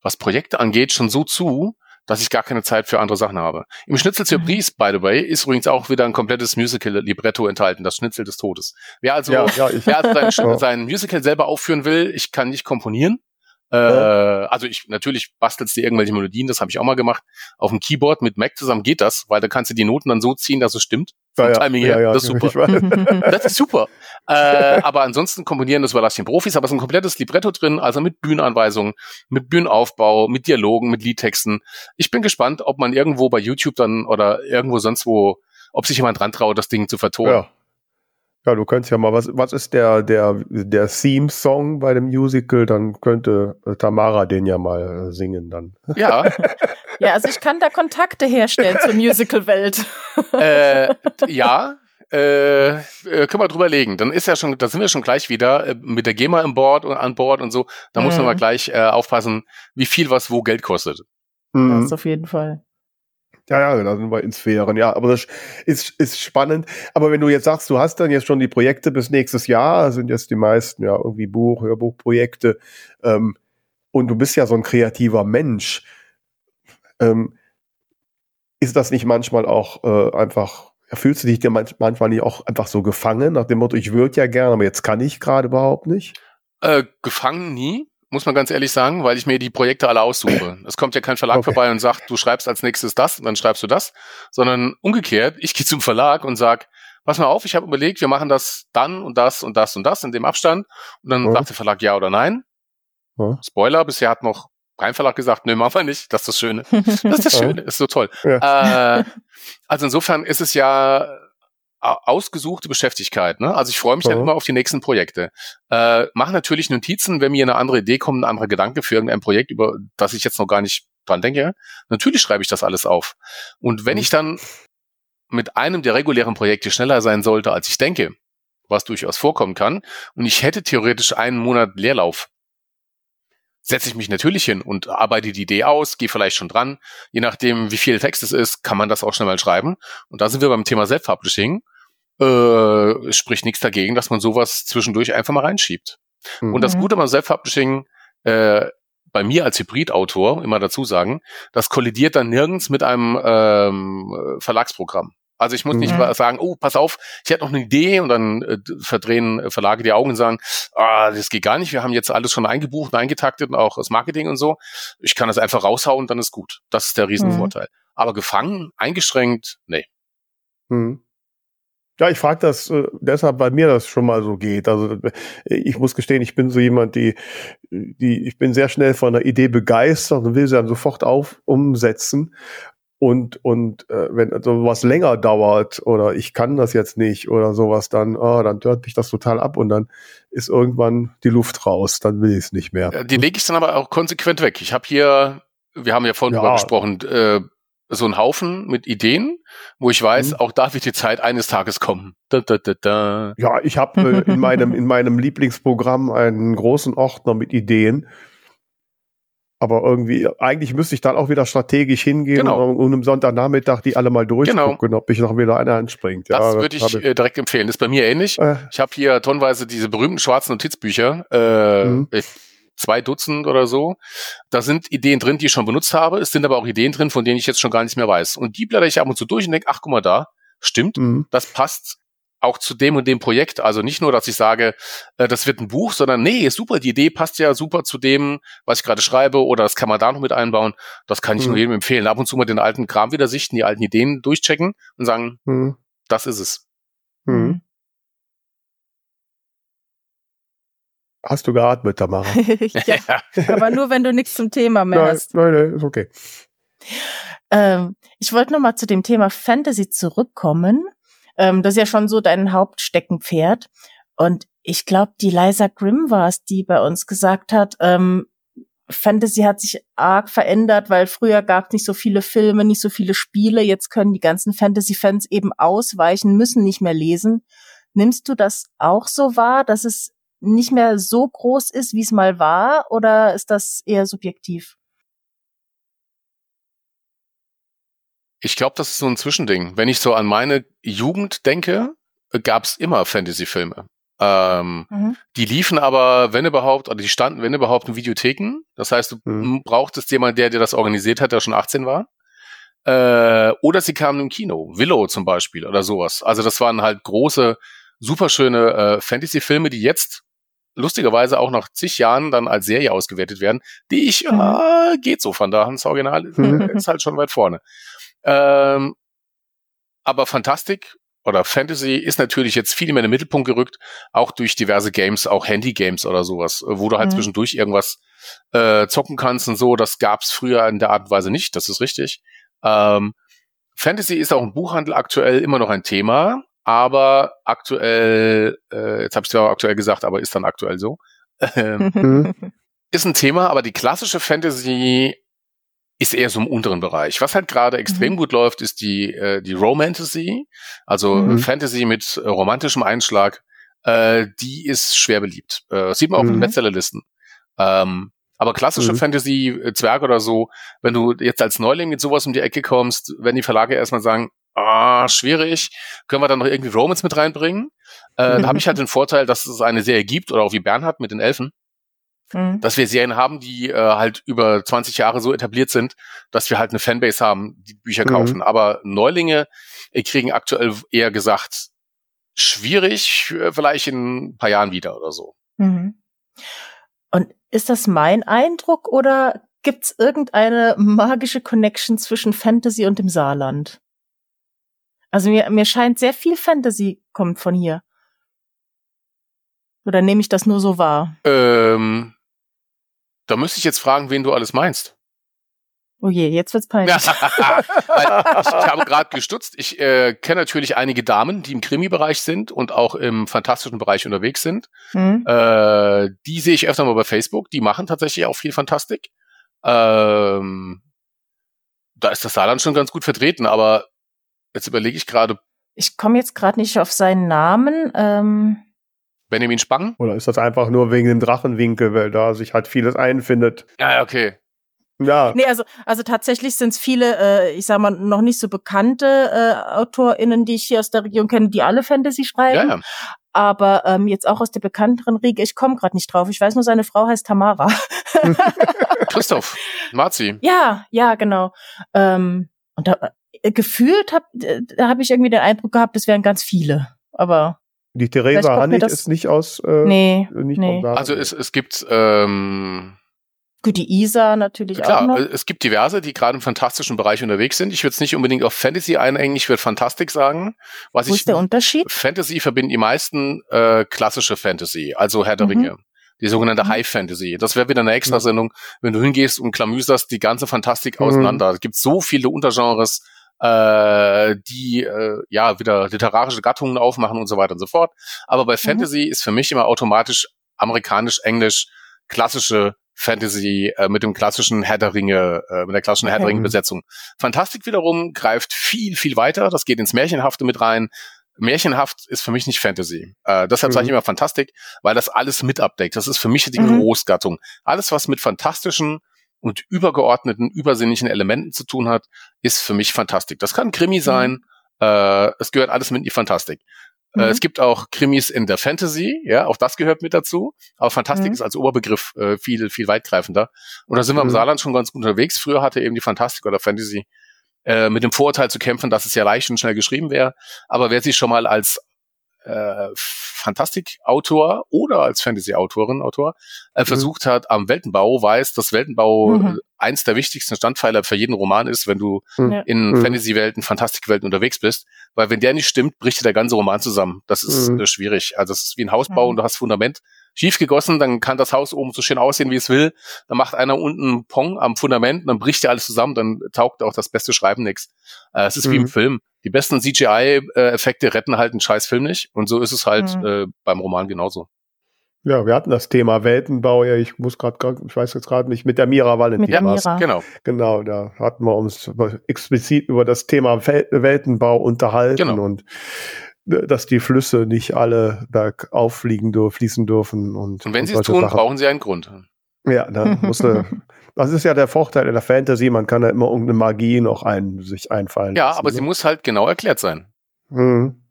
was Projekte angeht, schon so zu, dass ich gar keine Zeit für andere Sachen habe. Im Schnitzel zur mhm. Bries, by the way, ist übrigens auch wieder ein komplettes Musical-Libretto enthalten, das Schnitzel des Todes. Wer also, ja, ja, wer also sein, [laughs] sein, Musical selber aufführen will, ich kann nicht komponieren, Äh, ja. Also ich natürlich bastelst du irgendwelche Melodien, das habe ich auch mal gemacht. Auf dem Keyboard mit Mac zusammen geht das, weil da kannst du die Noten dann so ziehen, dass es stimmt. Vom ja, Timing her, ja, das ist super. [laughs] [laughs] das ist super. äh, aber ansonsten komponieren das überlasse ich den Profis, aber es ist ein komplettes Libretto drin, also mit Bühnenanweisungen, mit Bühnenaufbau, mit Dialogen, mit Liedtexten. Ich bin gespannt, ob man irgendwo bei YouTube dann oder irgendwo sonst wo, ob sich jemand dran traut, das Ding zu vertonen. Ja. Du könntest ja mal, was, was ist der, der, der Theme-Song bei dem Musical? Dann könnte äh, Tamara den ja mal äh, singen dann. Ja. [laughs] ja, also ich kann da Kontakte herstellen zur Musical-Welt. äh, ja, äh, äh, können wir drüber legen. Dann ist ja schon, da sind wir schon gleich wieder äh, mit der GEMA im Board und an Bord und so. Da mhm. muss man mal gleich äh, aufpassen, wie viel was wo Geld kostet. Mhm. Das auf jeden Fall. Ja, ja, da sind wir in Sphären, ja. Aber das ist, ist spannend. Aber wenn du jetzt sagst, du hast dann jetzt schon die Projekte bis nächstes Jahr, sind jetzt die meisten ja irgendwie Buch, Hörbuchprojekte, ähm, und du bist ja so ein kreativer Mensch, ähm, ist das nicht manchmal auch äh, einfach, fühlst du dich dir manchmal nicht auch einfach so gefangen, nach dem Motto, ich würde ja gerne, aber jetzt kann ich gerade überhaupt nicht? Äh, gefangen nie muss man ganz ehrlich sagen, weil ich mir die Projekte alle aussuche. [clears throat] Es kommt ja kein Verlag okay. vorbei und sagt, du schreibst als nächstes das und dann schreibst du das, sondern umgekehrt, ich gehe zum Verlag und sag, pass mal auf, ich habe überlegt, wir machen das dann und das und das und das in dem Abstand und dann ja. sagt der Verlag ja oder nein. Ja. Spoiler, bisher hat noch kein Verlag gesagt, nö, machen wir nicht, das ist das Schöne. [laughs] Das ist das Schöne, ist so toll. Ja. Äh, also insofern ist es ja ausgesuchte Beschäftigkeit. Ne? Also ich freue mich mhm. dann immer auf die nächsten Projekte. Äh, mache natürlich Notizen, wenn mir eine andere Idee kommt, ein anderer Gedanke für irgendein Projekt, über das ich jetzt noch gar nicht dran denke. Natürlich schreibe ich das alles auf. Und wenn mhm. ich dann mit einem der regulären Projekte schneller sein sollte, als ich denke, was durchaus vorkommen kann, und ich hätte theoretisch einen Monat Leerlauf, setze ich mich natürlich hin und arbeite die Idee aus, gehe vielleicht schon dran. Je nachdem, wie viel Text es ist, kann man das auch schnell mal schreiben. Und da sind wir beim Thema Self-Publishing. Äh, spricht nichts dagegen, dass man sowas zwischendurch einfach mal reinschiebt. Mhm. Und das mhm. Gute beim Self-Publishing, äh, bei mir als Hybridautor, immer dazu sagen, das kollidiert dann nirgends mit einem ähm, Verlagsprogramm. Also ich muss nicht mhm. sagen, oh, pass auf, ich hätte noch eine Idee und dann äh, verdrehen Verlage die Augen und sagen, ah, das geht gar nicht, wir haben jetzt alles schon eingebucht und eingetaktet und auch das Marketing und so. Ich kann das einfach raushauen, dann ist gut. Das ist der Riesenvorteil. Mhm. Aber gefangen, eingeschränkt, nee. Mhm. Ja, ich frage das äh, deshalb, weil mir das schon mal so geht. Also äh, ich muss gestehen, ich bin so jemand, die, die, ich bin sehr schnell von einer Idee begeistert und will sie dann sofort auf umsetzen. Und, und äh, wenn sowas länger dauert oder ich kann das jetzt nicht oder sowas, dann, oh, dann hört mich das total ab und dann ist irgendwann die Luft raus, dann will ich es nicht mehr. Die lege ich dann aber auch konsequent weg. Ich habe hier, wir haben ja vorhin ja. drüber gesprochen, äh, so einen Haufen mit Ideen, wo ich weiß, mhm. auch da wird die Zeit eines Tages kommen. Da, da, da, da. Ja, ich habe äh, in [laughs] meinem in meinem Lieblingsprogramm einen großen Ordner mit Ideen aber irgendwie, eigentlich müsste ich dann auch wieder strategisch hingehen genau. und, und am Sonntagnachmittag die alle mal durchgucken, genau. ob ich noch wieder einer anspringt. Ja, das würde ich äh, direkt empfehlen. Das ist bei mir ähnlich. Äh. Ich habe hier tonnenweise diese berühmten schwarzen Notizbücher, äh, mhm. Zwei Dutzend oder so. Da sind Ideen drin, die ich schon benutzt habe. Es sind aber auch Ideen drin, von denen ich jetzt schon gar nichts mehr weiß. Und die blätter ich ab und zu durch und denke, ach guck mal da, stimmt, mhm. das passt auch zu dem und dem Projekt. Also nicht nur, dass ich sage, äh, das wird ein Buch, sondern nee, super, die Idee passt ja super zu dem, was ich gerade schreibe oder das kann man da noch mit einbauen. Das kann ich mhm. nur jedem empfehlen. Ab und zu mal den alten Kram wieder sichten, die alten Ideen durchchecken und sagen, mhm. das ist es. Mhm. Hast du geatmet, Tamara? [laughs] [laughs] ja, aber nur, wenn du nichts zum Thema mehr nein, hast. Nein, nein, ist okay. Ähm, ich wollte noch mal zu dem Thema Fantasy zurückkommen. Ähm, das ist ja schon so dein Hauptsteckenpferd. Und ich glaube, die Liza Grimm war es, die bei uns gesagt hat, ähm, Fantasy hat sich arg verändert, weil früher gab es nicht so viele Filme, nicht so viele Spiele. Jetzt können die ganzen Fantasy-Fans eben ausweichen, müssen nicht mehr lesen. Nimmst du das auch so wahr, dass es nicht mehr so groß ist, wie es mal war, oder ist das eher subjektiv? Ich glaube, das ist so ein Zwischending. Wenn ich so an meine Jugend denke, gab es immer Fantasy-Filme. Ähm, mhm. Die liefen aber, wenn überhaupt, oder die standen, wenn überhaupt, in Videotheken. Das heißt, du mhm. brauchtest jemanden, der dir das organisiert hat, der schon 18 war. Äh, oder sie kamen im Kino. Willow zum Beispiel oder sowas. Also das waren halt große, superschöne äh, Fantasy-Filme, die jetzt lustigerweise auch nach zig Jahren dann als Serie ausgewertet werden, die ich, Mhm. äh, geht so, von da Hans Original Mhm. ist halt schon weit vorne. Ähm, aber Fantastik oder Fantasy ist natürlich jetzt viel mehr in den Mittelpunkt gerückt, auch durch diverse Games, auch Handy-Games oder sowas, wo du halt Mhm. zwischendurch irgendwas äh, zocken kannst und so. Das gab's früher in der Art und Weise nicht, das ist richtig. Ähm, Fantasy ist auch im Buchhandel aktuell immer noch ein Thema, aber aktuell, äh, jetzt habe ich zwar aktuell gesagt, aber ist dann aktuell so, ähm, Mhm. ist ein Thema, aber die klassische Fantasy ist eher so im unteren Bereich. Was halt gerade extrem Mhm. gut läuft, ist die, äh, die Romantasy, also Mhm. Fantasy mit äh, romantischem Einschlag. Äh, die ist schwer beliebt. Äh, sieht man auch in den Mhm. Bestsellerlisten. Ähm, aber klassische Mhm. Fantasy, äh, Zwerg oder so, wenn du jetzt als Neuling mit sowas um die Ecke kommst, wenn die Verlage erstmal sagen, ah, schwierig, können wir dann noch irgendwie Romance mit reinbringen? Äh. Da habe ich halt [laughs] den Vorteil, dass es eine Serie gibt, oder auch wie Bernhard mit den Elfen, Mhm. dass wir Serien haben, die äh, halt über 20 Jahre so etabliert sind, dass wir halt eine Fanbase haben, die Bücher Mhm. kaufen. Aber Neulinge äh, kriegen aktuell eher gesagt schwierig, äh, vielleicht in ein paar Jahren wieder oder so. Mhm. Und ist das mein Eindruck oder gibt's irgendeine magische Connection zwischen Fantasy und dem Saarland? Also mir, mir scheint sehr viel Fantasy kommt von hier. Oder nehme ich das nur so wahr? Ähm, da müsste ich jetzt fragen, wen du alles meinst. Oh je, jetzt wird's peinlich. [laughs] Ich, habe gerade gestutzt. Ich äh, kenne natürlich einige Damen, die im Krimi-Bereich sind und auch im fantastischen Bereich unterwegs sind. Hm? Äh, die sehe ich öfter mal bei Facebook. Die machen tatsächlich auch viel Fantastik. Ähm, da ist das Saarland schon ganz gut vertreten, aber jetzt überlege ich gerade, Ich komme jetzt gerade nicht auf seinen Namen. Ähm, Benjamin Spang? Oder ist das einfach nur wegen dem Drachenwinkel, weil da sich halt vieles einfindet? Ja, okay. Ja. nee, also, also tatsächlich sind es viele, äh, ich sag mal, noch nicht so bekannte äh, AutorInnen, die ich hier aus der Region kenne, die alle Fantasy schreiben. Ja, ja. Aber ähm, jetzt auch aus der bekannteren Riege, ich komme gerade nicht drauf. Ich weiß nur, seine Frau heißt Tamara. [laughs] Christoph, Marzi. ja, ja, genau. Ähm, und da, gefühlt hab, äh, da habe ich irgendwie den Eindruck gehabt, es wären ganz viele. Aber Die Theresa Hannig ist nicht aus. Äh, nee, Nicht nee. Also es, es gibt ähm, gut, die Isa natürlich auch Klar, noch. äh, es gibt diverse, die gerade im fantastischen Bereich unterwegs sind. Ich würde es nicht unbedingt auf Fantasy einengen, ich würde Fantastik sagen. Was Wo ich ist der Unterschied? Fantasy verbinden die meisten äh, klassische Fantasy, also Herr der Mhm. Ringe. Die sogenannte Mhm. High Fantasy. Das wäre wieder eine Extrasendung, wenn du hingehst und klamüserst die ganze Fantastik Mhm. auseinander. Es gibt so viele Untergenres, äh, die äh, ja wieder literarische Gattungen aufmachen und so weiter und so fort. Aber bei Fantasy ist für mich immer automatisch amerikanisch, englisch, klassische Fantasy äh, mit dem klassischen Herr der Ringe, äh, mit der klassischen Herr der Okay. Ringe Besetzung. Fantastik wiederum greift viel, viel weiter. Das geht ins Märchenhafte mit rein. Märchenhaft ist für mich nicht Fantasy. Äh, deshalb sage ich Mhm. immer Fantastik, weil das alles mit abdeckt. Das ist für mich die Mhm. Großgattung. Alles, was mit fantastischen und übergeordneten, übersinnlichen Elementen zu tun hat, ist für mich Fantastik. Das kann Krimi sein. Äh, es gehört alles mit in die Fantastik. Mhm. Äh, es gibt auch Krimis in der Fantasy, ja, auch das gehört mit dazu. Aber Fantastik Mhm. ist als Oberbegriff äh, viel, viel weitgreifender. Und da sind wir im Mhm. Saarland schon ganz gut unterwegs. Früher hatte eben die Fantastik oder Fantasy äh, mit dem Vorurteil zu kämpfen, dass es ja leicht und schnell geschrieben wäre. Aber wer sich schon mal als äh, Fantastikautor oder als Fantasy-Autorin, Autor, äh, Mhm. versucht hat am Weltenbau, weiß, dass Weltenbau Mhm. äh, eins der wichtigsten Standpfeiler für jeden Roman ist, wenn du Mhm. Ja. in Mhm. Fantasy-Welten, Fantastikwelten unterwegs bist. Weil wenn der nicht stimmt, bricht dir der ganze Roman zusammen. Das ist Mhm. äh, schwierig. Also es ist wie ein Hausbau Mhm. und du hast Fundament schief gegossen, dann kann das Haus oben so schön aussehen, wie es will. Dann macht einer unten Pong am Fundament und dann bricht dir alles zusammen, dann taugt auch das beste Schreiben nichts. Äh, es ist wie im Film. Die besten CGI-Effekte retten halt einen scheiß Film nicht. Und so ist es halt Mhm. äh, beim Roman genauso. ja, wir hatten das Thema Weltenbau. Ja, ich muss gerade, ich weiß jetzt gerade nicht, mit der Mira Valentin. Mit der war's. Mira. Genau. Genau, da hatten wir uns explizit über das Thema Wel Weltenbau unterhalten Genau. und äh, dass die Flüsse nicht alle bergauf fliegen dürfen, fließen dürfen. Und, Und wenn und sie es tun, Sachen. brauchen sie einen Grund. Ja, da [laughs] musste, das ist ja der Vorteil in der Fantasy, man kann ja immer irgendeine Magie noch ein, sich einfallen Ja, lassen, aber ne? sie muss halt genau erklärt sein. Mhm.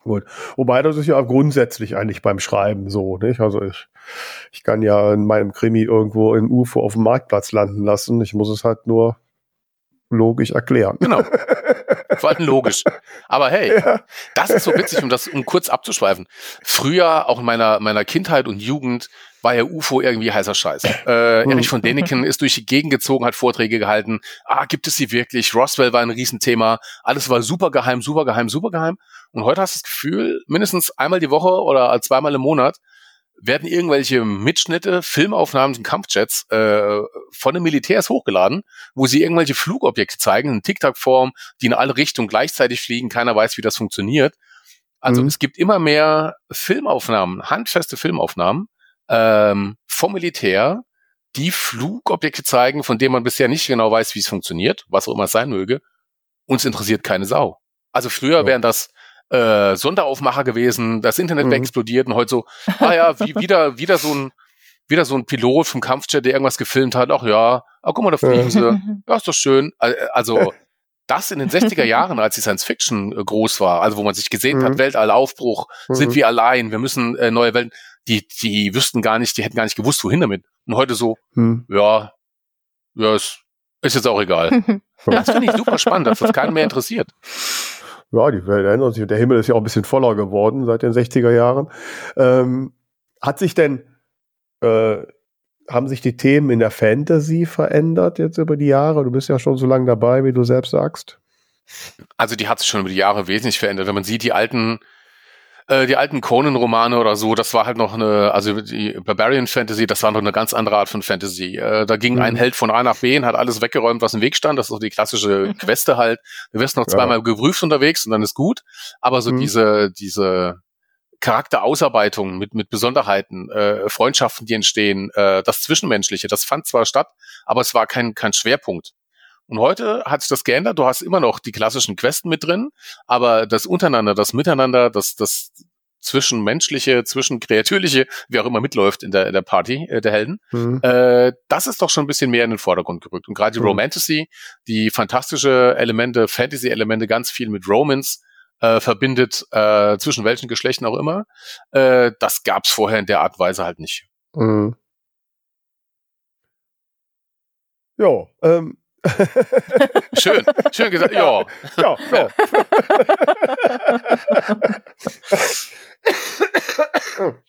Gut. Wobei das ist ja grundsätzlich eigentlich beim Schreiben so, nicht? Also ich, ich kann ja in meinem Krimi irgendwo im UFO auf dem Marktplatz landen lassen. Ich muss es halt nur logisch erklären. Genau. [laughs] Vor allem logisch. Aber hey, ja. das ist so witzig, um das, um kurz abzuschweifen. Früher, auch in meiner, meiner Kindheit und Jugend, war ja UFO irgendwie heißer Scheiß. Äh, hm. Erich von Däniken ist durch die Gegend gezogen, hat Vorträge gehalten. Ah, gibt es sie wirklich? Roswell war ein Riesenthema. Alles war super geheim, super geheim, super geheim. Und heute hast du das Gefühl, mindestens einmal die Woche oder zweimal im Monat werden irgendwelche Mitschnitte, Filmaufnahmen von Kampfjets äh, von den Militärs hochgeladen, wo sie irgendwelche Flugobjekte zeigen, in TikTok-Form, die in alle Richtungen gleichzeitig fliegen. Keiner weiß, wie das funktioniert. Also mhm. es gibt immer mehr Filmaufnahmen, handfeste Filmaufnahmen, ähm, vom Militär, die Flugobjekte zeigen, von denen man bisher nicht genau weiß, wie es funktioniert, was auch immer es sein möge. Uns interessiert keine Sau. Also früher ja. wären das äh, Sonderaufmacher gewesen, das Internet mhm. wäre explodiert und heute so, ah ja, wie, [laughs] wieder, wieder so ein, wieder so ein Pilot vom Kampfjet, der irgendwas gefilmt hat, ach ja, ach guck mal, da fliegen sie, ja, ist doch schön. Also, [laughs] das in den 60er Jahren, als die Science Fiction äh, groß war, also wo man sich gesehen mhm. hat, Weltallaufbruch, mhm. sind wir allein, wir müssen äh, neue Welten, die, die wüssten gar nicht, die hätten gar nicht gewusst, wohin damit. Und heute so, mhm. ja, ja, ist, ist jetzt auch egal. [laughs] das finde ich super spannend, dass das keinen mehr interessiert. Ja, die Welt ändert sich. Der Himmel ist ja auch ein bisschen voller geworden seit den 60er Jahren. Ähm, hat sich denn, äh, haben sich die Themen in der Fantasy verändert jetzt über die Jahre? Du bist ja schon so lange dabei, wie du selbst sagst. Also die hat sich schon über die Jahre wesentlich verändert. Wenn man sieht, die alten äh, die alten Conan-Romane oder so, das war halt noch eine, also die Barbarian Fantasy, das war noch eine ganz andere Art von Fantasy. Äh, da ging mhm. ein Held von A nach B und hat alles weggeräumt, was im Weg stand. Das ist so die klassische. [laughs] Queste halt. Du wirst noch zweimal ja. geprüft unterwegs und dann ist gut. Aber so mhm. diese, diese Charakterausarbeitung mit, mit Besonderheiten, äh, Freundschaften, die entstehen, äh, das Zwischenmenschliche, das fand zwar statt, aber es war kein, kein Schwerpunkt. Und heute hat sich das geändert. Du hast immer noch die klassischen Questen mit drin, aber das Untereinander, das Miteinander, das, das zwischenmenschliche, zwischenkreatürliche, wie auch immer mitläuft in der, in der Party äh, der Helden, mhm. äh, das ist doch schon ein bisschen mehr in den Vordergrund gerückt. Und gerade die mhm. Romantasy, die fantastische Elemente, Fantasy-Elemente, ganz viel mit Romance äh, verbindet, äh, zwischen welchen Geschlechten auch immer, äh, das gab's vorher in der Art und Weise halt nicht. Mhm. Ja, ähm, [laughs] schön, schön gesagt. Ja. Ja, ja. [laughs] [laughs]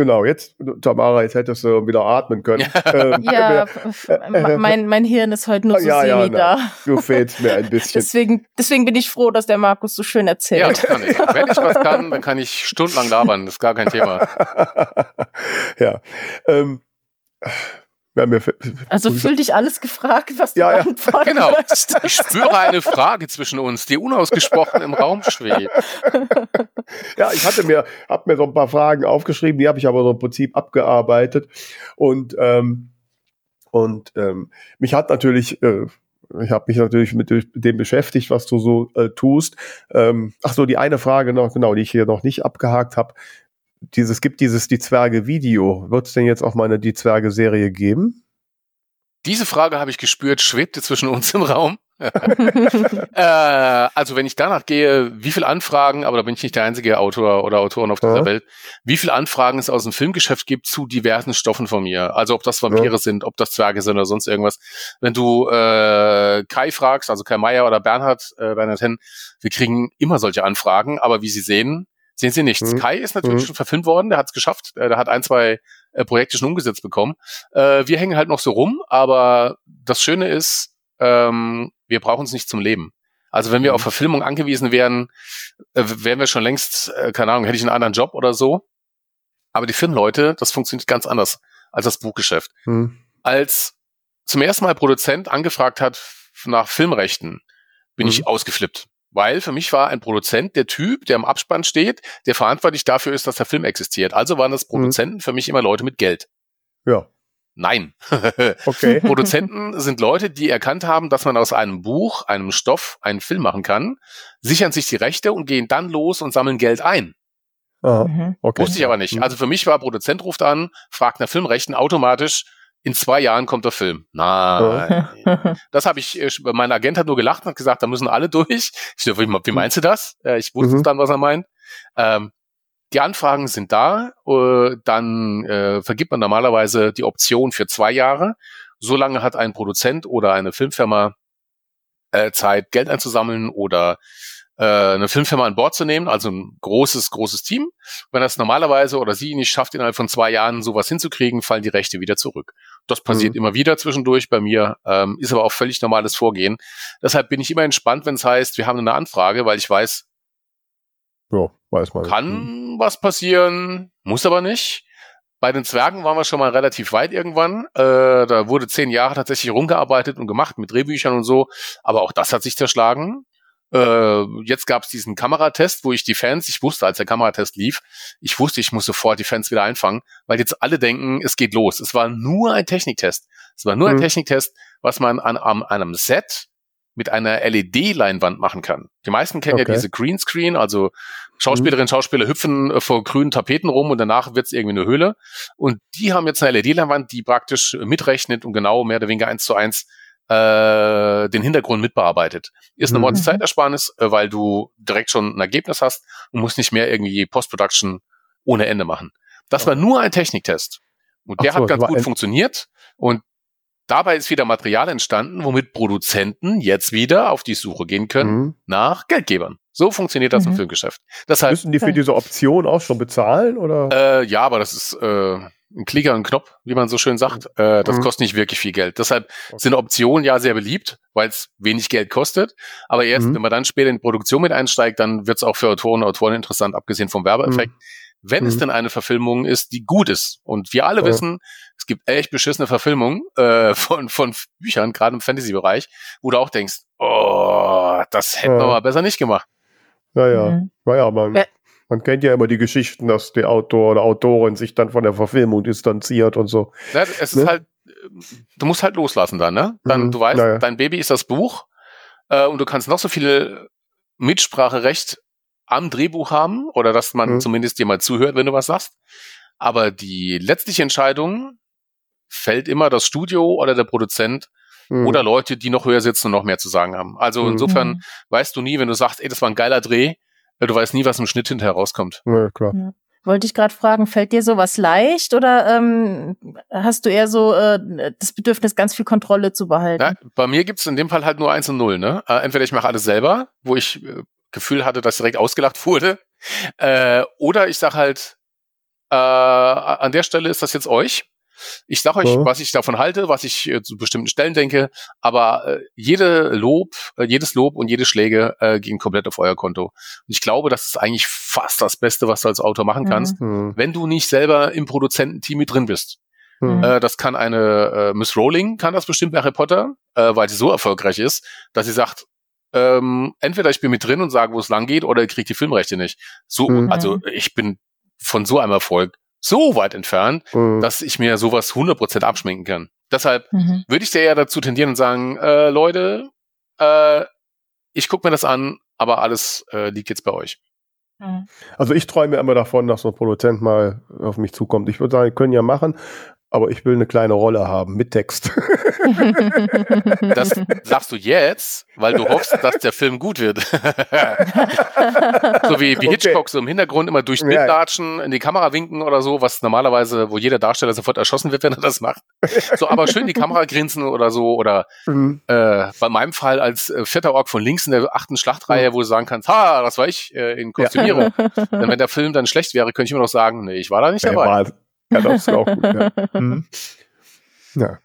Genau, jetzt, Tamara, jetzt hättest du wieder atmen können. Ähm, ja, äh, mein, mein Hirn ist heute nur so ja, semi ja, da. Du fehlst mir ein bisschen. deswegen, deswegen bin ich froh, dass der Markus so schön erzählt. Ja, das kann ich. Wenn ich was kann, dann kann ich stundenlang labern. Das ist gar kein Thema. ja. Ähm, also fühl dich alles gefragt, was du ja, ja. antworten Genau. Ich spüre eine Frage zwischen uns, die unausgesprochen im Raum schwebt. Ja, ich hatte mir, hab mir so ein paar Fragen aufgeschrieben, die habe ich aber so im Prinzip abgearbeitet. Und, ähm, und ähm, mich hat natürlich, äh, ich habe mich natürlich mit dem beschäftigt, was du so äh, tust. Ähm, ach so, die eine Frage noch, genau, die ich hier noch nicht abgehakt habe dieses, gibt dieses Die Zwerge Video. Wird es denn jetzt auch mal eine Die Zwerge Serie geben? Diese Frage habe ich gespürt, schwebte zwischen uns im Raum. [laughs] äh, also wenn ich danach gehe, wie viele Anfragen, aber da bin ich nicht der einzige Autor oder Autorin auf dieser ja. Welt, wie viele Anfragen es aus dem Filmgeschäft gibt zu diversen Stoffen von mir. Also ob das Vampire ja. sind, ob das Zwerge sind oder sonst irgendwas. Wenn du äh, Kai fragst, also Kai Meier oder Bernhard, äh, Bernhard Henn, wir kriegen immer solche Anfragen, aber wie Sie sehen, Sehen Sie nichts. Mhm. Kai ist natürlich mhm. schon verfilmt worden, der hat es geschafft, äh, der hat ein, zwei äh, Projekte schon umgesetzt bekommen. Äh, wir hängen halt noch so rum, aber das Schöne ist, ähm, wir brauchen es nicht zum Leben. Also wenn wir mhm. auf Verfilmung angewiesen wären, äh, wären wir schon längst, äh, keine Ahnung, hätte ich einen anderen Job oder so. Aber die Filmleute, das funktioniert ganz anders als das Buchgeschäft. Mhm. Als zum ersten Mal Produzent angefragt hat nach Filmrechten, bin ich mhm. ausgeflippt. Weil für mich war ein Produzent der Typ, der im Abspann steht, der verantwortlich dafür ist, dass der Film existiert. Also waren das mhm. Produzenten mhm. für mich immer Leute mit Geld. Ja. Nein. [laughs] Okay. [laughs] Produzenten sind Leute, die erkannt haben, dass man aus einem Buch, einem Stoff, einen Film machen kann, sichern sich die Rechte und gehen dann los und sammeln Geld ein. Aha, mhm. okay. Wusste ich aber nicht. Mhm. Also für mich war Produzent ruft an, fragt nach Filmrechten automatisch, in zwei Jahren kommt der Film. Nein. [laughs] das habe ich, äh, mein Agent hat nur gelacht und hat gesagt, da müssen alle durch. Ich so, wie, wie meinst du das? Äh, ich wusste mhm. dann, was er meint. Ähm, die Anfragen sind da, äh, dann äh, vergibt man normalerweise die Option für zwei Jahre. so lange hat ein Produzent oder eine Filmfirma äh, Zeit, Geld einzusammeln oder eine Filmfirma an Bord zu nehmen, also ein großes, großes Team. Wenn das normalerweise oder sie nicht schafft, innerhalb von zwei Jahren sowas hinzukriegen, fallen die Rechte wieder zurück. Das passiert mhm. immer wieder zwischendurch bei mir, ähm, ist aber auch völlig normales Vorgehen. Deshalb bin ich immer entspannt, wenn es heißt, wir haben eine Anfrage, weil ich weiß, ja, weiß man. Kann mhm. was passieren, muss aber nicht. Bei den Zwergen waren wir schon mal relativ weit irgendwann. Äh, da wurde zehn Jahre tatsächlich rumgearbeitet und gemacht mit Drehbüchern und so. Aber auch das hat sich zerschlagen. Äh, jetzt gab es diesen Kameratest, wo ich die Fans, ich wusste, als der Kameratest lief, ich wusste, ich muss sofort die Fans wieder einfangen, weil jetzt alle denken, es geht los. Es war nur ein Techniktest. Es war nur mhm. ein Techniktest, was man an, an einem Set mit einer LED-Leinwand machen kann. Die meisten kennen okay. ja diese Greenscreen, also Schauspielerinnen, mhm. Schauspieler hüpfen äh, vor grünen Tapeten rum und danach wird's irgendwie eine Höhle. Und die haben jetzt eine LED-Leinwand, die praktisch mitrechnet und genau mehr oder weniger eins zu eins äh, den Hintergrund mitbearbeitet. Ist eine mhm. Mordszeitersparnis, äh, weil du direkt schon ein Ergebnis hast und musst nicht mehr irgendwie Post-Production ohne Ende machen. Das war nur ein Techniktest. Und der so, hat ganz gut funktioniert. Und Dabei ist wieder Material entstanden, womit Produzenten jetzt wieder auf die Suche gehen können mhm. nach Geldgebern. So funktioniert das mhm. im Filmgeschäft. Deshalb, Müssen die für diese Option auch schon bezahlen? Oder? Äh, ja, aber das ist äh, ein Klicker, ein Knopf, wie man so schön sagt. Äh, das mhm. kostet nicht wirklich viel Geld. Deshalb okay. sind Optionen ja sehr beliebt, weil es wenig Geld kostet. Aber erst, mhm. wenn man dann später in die Produktion mit einsteigt, dann wird es auch für Autoren und Autoren interessant, abgesehen vom Werbeeffekt. Mhm wenn mhm. es denn eine Verfilmung ist, die gut ist. Und wir alle ja. wissen, es gibt echt beschissene Verfilmungen äh, von, von Büchern, gerade im Fantasy-Bereich, wo du auch denkst, oh, das hätten ja. wir mal besser nicht gemacht. Naja, mhm. naja, man, ja. Man kennt ja immer die Geschichten, dass der Autor oder Autorin sich dann von der Verfilmung distanziert und so. Ja, es ne? ist halt, du musst halt loslassen dann, ne? Dann, mhm. du weißt, naja. dein Baby ist das Buch äh, und du kannst noch so viele Mitspracherecht am Drehbuch haben oder dass man mhm. zumindest dir mal zuhört, wenn du was sagst. Aber die letztliche Entscheidung fällt immer das Studio oder der Produzent mhm. oder Leute, die noch höher sitzen und noch mehr zu sagen haben. Also mhm. insofern mhm. weißt du nie, wenn du sagst, ey, das war ein geiler Dreh, äh, du weißt nie, was im Schnitt hinterher rauskommt. Ja, klar. Ja. Wollte ich gerade fragen, fällt dir sowas leicht oder ähm, hast du eher so äh, das Bedürfnis, ganz viel Kontrolle zu behalten? Ja, bei mir gibt's in dem Fall halt nur eins und null. Ne? Äh, entweder ich mache alles selber, wo ich äh, Gefühl hatte, dass direkt ausgelacht [laughs] wurde. Äh, oder ich sage halt, äh, an der Stelle ist das jetzt euch. Ich sage euch, ja. was ich davon halte, was ich äh, zu bestimmten Stellen denke, aber äh, jede Lob, äh, jedes Lob und jede Schläge äh, gehen komplett auf euer Konto. Und ich glaube, das ist eigentlich fast das Beste, was du als Autor machen kannst, mhm. wenn du nicht selber im Produzententeam mit drin bist. Mhm. Äh, das kann eine äh, Miss Rowling, kann das bestimmt bei Harry Potter, äh, weil sie so erfolgreich ist, dass sie sagt, ähm, entweder ich bin mit drin und sage, wo es lang geht, oder ich kriege die Filmrechte nicht. So, mhm. also ich bin von so einem Erfolg so weit entfernt, mhm. dass ich mir sowas 100% abschminken kann. Deshalb mhm. würde ich dir ja dazu tendieren und sagen, äh, Leute, äh, ich gucke mir das an, aber alles äh, liegt jetzt bei euch. Mhm. Also ich träume immer davon, dass so ein Produzent mal auf mich zukommt. Ich würde sagen, können ja machen, aber ich will eine kleine Rolle haben mit Text. [laughs] Das sagst du jetzt, weil du hoffst, dass der Film gut wird. [laughs] so wie, wie Hitchcock okay. so im Hintergrund immer durchs Bild latschen, in die Kamera winken oder so, was normalerweise, wo jeder Darsteller sofort erschossen wird, wenn er das macht. So, aber schön die Kamera grinsen oder so. Oder mhm. äh, bei meinem Fall als äh, vierter Ork von links in der achten Schlachtreihe, mhm. wo du sagen kannst, ha, das war ich äh, in Kostümierung. Ja. Denn wenn der Film dann schlecht wäre, könnte ich immer noch sagen, nee, ich war da nicht dabei. Ja, ja, das ist auch gut. Ja. Mhm. ja.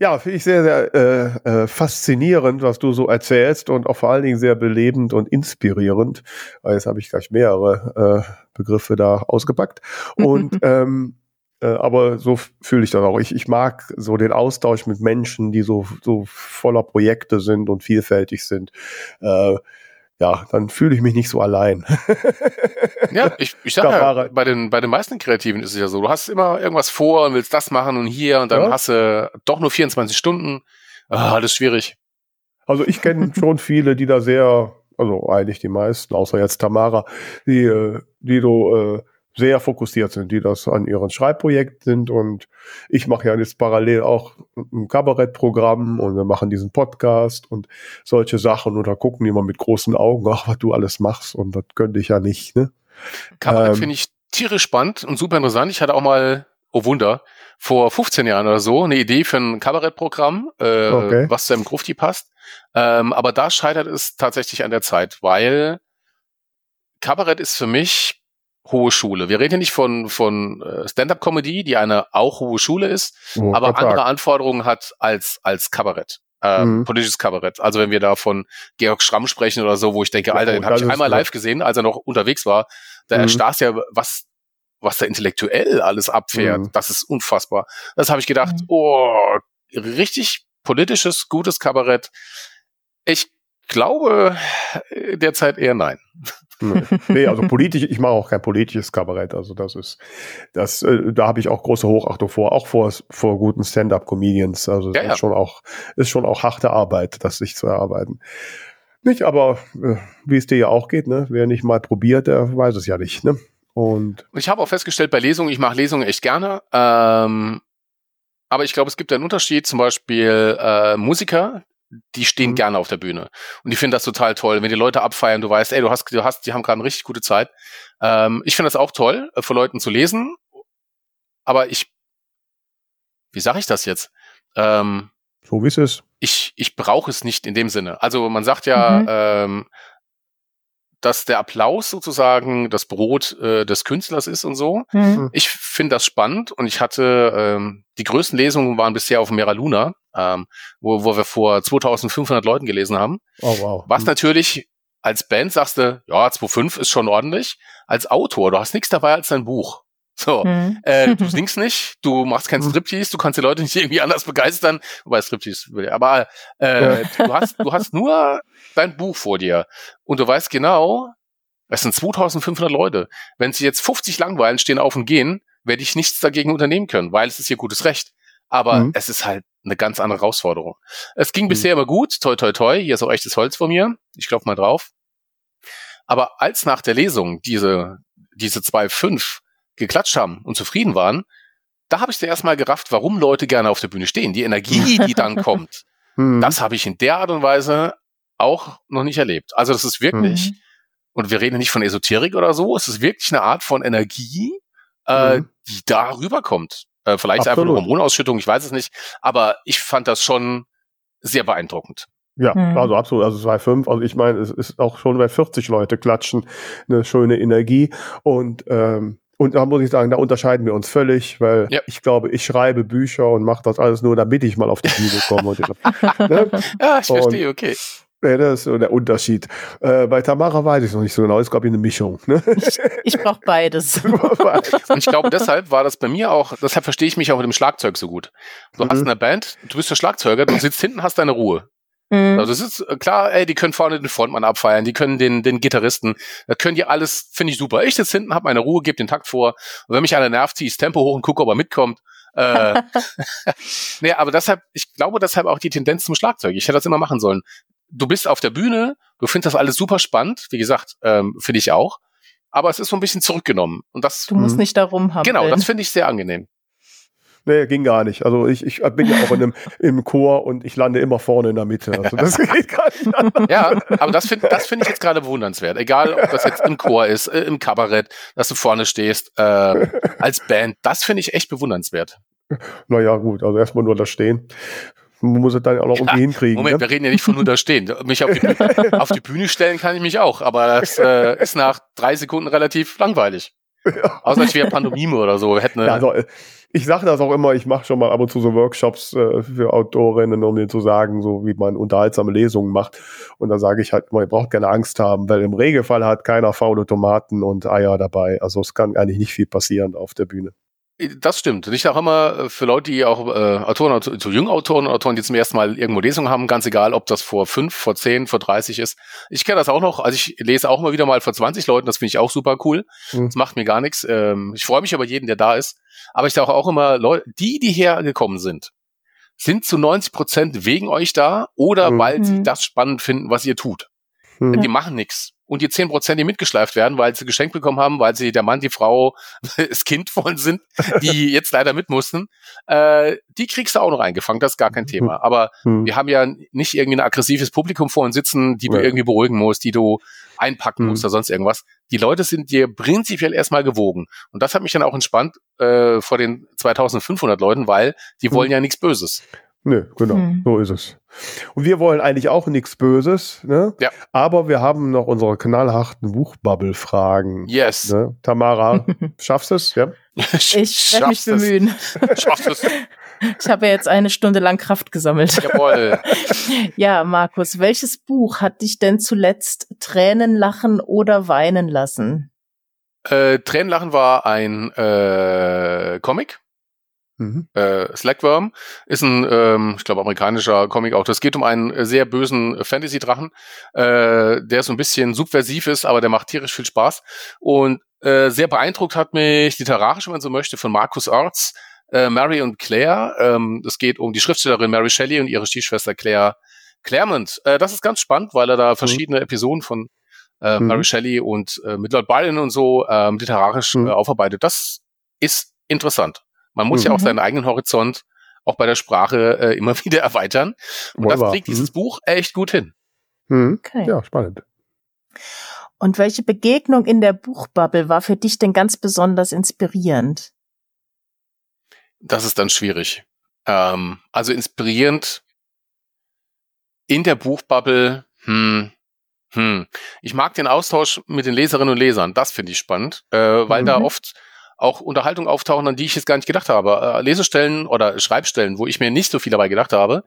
Ja, finde ich sehr, sehr äh, äh, faszinierend, was du so erzählst und auch vor allen Dingen sehr belebend und inspirierend. Jetzt habe ich gleich mehrere äh, Begriffe da ausgepackt. Und [laughs] ähm, äh, aber so fühle ich das auch. Ich, ich mag so den Austausch mit Menschen, die so, so voller Projekte sind und vielfältig sind. Äh, ja, dann fühle ich mich nicht so allein. ja, [laughs] ich, ich sag ja, bei den, bei den meisten Kreativen ist es ja so, du hast immer irgendwas vor und willst das machen und hier und dann ja. hast du doch nur 24 Stunden. Ah, alles schwierig. Also ich kenne [laughs] schon viele, die da sehr, also eigentlich die meisten, außer jetzt Tamara, die, äh, die du äh, sehr fokussiert sind, die das an ihren Schreibprojekt sind. Und ich mache ja jetzt parallel auch ein Kabarettprogramm und wir machen diesen Podcast und solche Sachen und da gucken die immer mit großen Augen, ach, was du alles machst und das könnte ich ja nicht. Ne? Kabarett ähm, finde ich tierisch spannend und super interessant. Ich hatte auch mal oh Wunder, vor 15 Jahren oder so eine Idee für ein Kabarettprogramm, äh, Okay. was zu einem Grufti passt. Ähm, aber da scheitert es tatsächlich an der Zeit, weil Kabarett ist für mich hohe Schule. Wir reden hier nicht von, von äh, Stand-up-Comedy, die eine auch hohe Schule ist, Wollte aber andere Anforderungen hat als, als Kabarett. Ähm, Mhm. Politisches Kabarett. Also wenn wir da von Georg Schramm sprechen oder so, wo ich denke, Ja, Alter, oh, den habe das ich einmal klar. live gesehen, als er noch unterwegs war. Da Mhm. erstarrst ja, was, was da intellektuell alles abfährt. Mhm. Das ist unfassbar. Das habe ich gedacht, Mhm. oh, richtig politisches, gutes Kabarett. Ich glaube äh, derzeit eher nein. Nee. also politisch, ich mache auch kein politisches Kabarett. Also das ist, das, äh, da habe ich auch große Hochachtung vor, auch vor, vor guten Stand-up-Comedians. Also das Ja, ja. ist schon auch, ist schon auch harte Arbeit, das sich zu erarbeiten. Nicht, aber äh, wie es dir ja auch geht, ne? Wer nicht mal probiert, der weiß es ja nicht, ne? Und ich habe auch festgestellt bei Lesungen, ich mache Lesungen echt gerne. Ähm, aber ich glaube, es gibt einen Unterschied. Zum Beispiel äh, Musiker, die stehen Mhm. gerne auf der Bühne. Und die finden das total toll. Wenn die Leute abfeiern, du weißt, ey, du hast, du hast, die haben gerade eine richtig gute Zeit. Ähm, ich finde das auch toll, äh, vor Leuten zu lesen. Aber ich, wie sage ich das jetzt? Ähm, so wie es ist. ich, ich brauche es nicht in dem Sinne. Also man sagt ja, Mhm. ähm, dass der Applaus sozusagen das Brot äh, des Künstlers ist und so. Hm. Ich finde das spannend und ich hatte ähm, die größten Lesungen waren bisher auf Mera Luna, ähm, wo, wo wir vor 2500 Leuten gelesen haben. Oh, wow. Was natürlich als Band sagst du, ja, 2,5 ist schon ordentlich. Als Autor, du hast nichts dabei als dein Buch. So. Hm. Äh, du [laughs] singst nicht, du machst kein Mhm. Striptease, du kannst die Leute nicht irgendwie anders begeistern, wobei Striptease will, aber äh, du hast du hast nur dein Buch vor dir und du weißt genau, es sind 2500 Leute. Wenn sie jetzt 50 langweilen, stehen auf und gehen, werde ich nichts dagegen unternehmen können, weil es ist ihr gutes Recht. Aber Mhm. es ist halt eine ganz andere Herausforderung. Es ging Mhm. bisher immer gut, toi toi toi, hier ist auch echtes Holz von mir. Ich klopf mal drauf. Aber als nach der Lesung diese diese zwei fünf geklatscht haben und zufrieden waren, da habe ich zuerst mal gerafft, warum Leute gerne auf der Bühne stehen. Die Energie, die [laughs] dann kommt, Hm. das habe ich in der Art und Weise auch noch nicht erlebt. Also das ist wirklich, Mhm. und wir reden nicht von Esoterik oder so, es ist wirklich eine Art von Energie, äh, Mhm. die da rüberkommt. Äh, vielleicht einfach Absolut. eine Hormonausschüttung, ich weiß es nicht, aber ich fand das schon sehr beeindruckend. Ja, Mhm. also absolut. Also 2,5. Also ich meine, es ist auch schon bei 40 Leute klatschen eine schöne Energie. Und, ähm, und da muss ich sagen, da unterscheiden wir uns völlig, weil Ja. ich glaube, ich schreibe Bücher und mache das alles nur, damit ich mal auf die Bühne komme. Und, [laughs] ne? Ja, ich Und- verstehe, okay. ja, das ist so der Unterschied. Äh, bei Tamara weiß ich noch nicht so genau. Ist, glaube ich, eine Mischung. Ne? Ich brauche [laughs] beides. Und ich glaube, deshalb war das bei mir auch, deshalb verstehe ich mich auch mit dem Schlagzeug so gut. Du Mhm. hast eine Band, du bist der Schlagzeuger, du sitzt hinten, hast deine Ruhe. Hm. Also es ist äh, klar, ey, die können vorne den Frontmann abfeiern, die können den, den Gitarristen, da können die alles, finde ich super. Ich sitze hinten, hab meine Ruhe, gebe den Takt vor. Und wenn mich einer nervt, ziehe ich das Tempo hoch und gucke, ob er mitkommt. Äh, [laughs] [laughs] nee, aber deshalb, ich glaube deshalb auch die Tendenz zum Schlagzeug. Ich hätte das immer machen sollen. Du bist auf der Bühne, du findest das alles super spannend, wie gesagt, ähm, finde ich auch. Aber es ist so ein bisschen zurückgenommen. Und das, Du musst Mhm. nicht darum haben. genau, das finde ich sehr angenehm. Nee, ging gar nicht. Also ich, ich bin ja auch in einem, im Chor und ich lande immer vorne in der Mitte. Also das [laughs] geht gar nicht anders. Ja, aber das finde das finde ich jetzt gerade bewundernswert. Egal, ob das jetzt im Chor ist, äh, im Kabarett, dass du vorne stehst, äh, als Band, das finde ich echt bewundernswert. Naja, gut, also erstmal nur da stehen. Man muss es dann auch noch irgendwie hinkriegen. Moment, ne? wir reden ja nicht von nur da stehen. Mich auf die, Bühne, [laughs] auf die Bühne stellen kann ich mich auch, aber das äh, ist nach drei Sekunden relativ langweilig. Außer ich wäre Pantomime oder so. Eine, Ja, also, äh, ich sage das auch immer, ich mache schon mal ab und zu so Workshops äh, für Autorinnen, um denen zu sagen, so wie man unterhaltsame Lesungen macht. Und da sage ich halt ihr braucht keine Angst haben, weil im Regelfall hat keiner faule Tomaten und Eier dabei. Also es kann eigentlich nicht viel passieren auf der Bühne. Das stimmt. Und ich sage immer, äh, für Leute, die auch äh, Autoren, zu, zu jungen Autoren und Autoren, die zum ersten Mal irgendwo Lesungen haben, ganz egal, ob das vor fünf, vor zehn, vor 30 ist. Ich kenne das auch noch. Also ich lese auch mal wieder mal vor 20 Leuten, das finde ich auch super cool. Mhm. Das macht mir gar nichts. Ähm, ich freue mich über jeden, der da ist. Aber ich sage auch immer, Leute, die, die hergekommen sind, sind zu 90 Prozent wegen euch da oder Mhm. weil sie Mhm. das spannend finden, was ihr tut. Hm. Die machen nichts. Und die 10%, die mitgeschleift werden, weil sie geschenkt bekommen haben, weil sie der Mann, die Frau, [laughs] das Kind wollen sind, die [laughs] jetzt leider mit mussten, äh, die kriegst du auch noch eingefangen, das ist gar kein Thema. Aber hm. wir haben ja nicht irgendwie ein aggressives Publikum vor uns sitzen, die du ja. irgendwie beruhigen musst, die du einpacken hm. musst oder sonst irgendwas. Die Leute sind dir prinzipiell erstmal gewogen. Und das hat mich dann auch entspannt äh, vor den 2500 Leuten, weil die hm. wollen ja nichts Böses. Nö, genau, hm. so ist es. Und wir wollen eigentlich auch nichts Böses, ne? Ja. Aber wir haben noch unsere knallharten Buchbubble-Fragen. Yes. Ne? Tamara, [laughs] schaffst du es? Ja? Ich werde mich bemühen. Schaffst es. Ich habe jetzt eine Stunde lang Kraft gesammelt. Jawohl. [laughs] Ja, Markus, welches Buch hat dich denn zuletzt Tränen lachen oder weinen lassen? Äh, Tränen lachen war ein äh, Comic Mhm. Äh, Slackworm ist ein, ähm, ich glaube, amerikanischer Comic-Autor. Es geht um einen sehr bösen Fantasy-Drachen, äh, der so ein bisschen subversiv ist, aber der macht tierisch viel Spaß. Und äh, sehr beeindruckt hat mich literarisch, wenn man so möchte, von Marcus Arts, äh, Mary und Claire. Ähm, es geht um die Schriftstellerin Mary Shelley und ihre Stiefschwester Claire Claremont. Äh, das ist ganz spannend, weil er da mhm. verschiedene mhm. Episoden von äh, mhm. Mary Shelley und äh, mit Lord Byron und so ähm, literarisch mhm. äh, aufarbeitet. Das ist interessant. Man muss mhm. ja auch mhm. seinen eigenen Horizont auch bei der Sprache äh, immer [laughs] wieder erweitern. Und Wunderbar. das kriegt dieses mhm. Buch echt gut hin. Mhm. Okay. Ja, spannend. Und welche Begegnung in der Buchbubble war für dich denn ganz besonders inspirierend? Das ist dann schwierig. Ähm, also inspirierend in der Buchbubble, hm, hm. Ich mag den Austausch mit den Leserinnen und Lesern, das finde ich spannend, äh, weil mhm. da oft auch Unterhaltung auftauchen, an die ich jetzt gar nicht gedacht habe. Äh, Lesestellen oder Schreibstellen, wo ich mir nicht so viel dabei gedacht habe,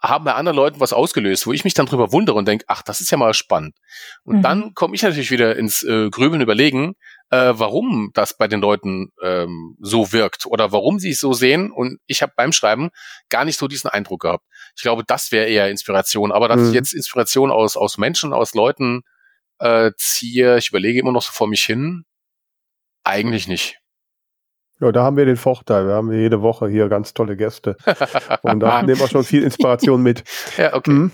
haben bei anderen Leuten was ausgelöst, wo ich mich dann drüber wundere und denke, ach, das ist ja mal spannend. Und mhm. dann komme ich natürlich wieder ins äh, Grübeln überlegen, äh, warum das bei den Leuten ähm, so wirkt oder warum sie es so sehen. Und ich habe beim Schreiben gar nicht so diesen Eindruck gehabt. Ich glaube, das wäre eher Inspiration. Aber dass mhm. ich jetzt Inspiration aus, aus Menschen, aus Leuten äh, ziehe, ich überlege immer noch so vor mich hin, eigentlich nicht. Ja, da haben wir den Vorteil. Wir haben jede Woche hier ganz tolle Gäste. [laughs] Und da nehmen wir schon viel Inspiration mit. Ja, okay. Mhm.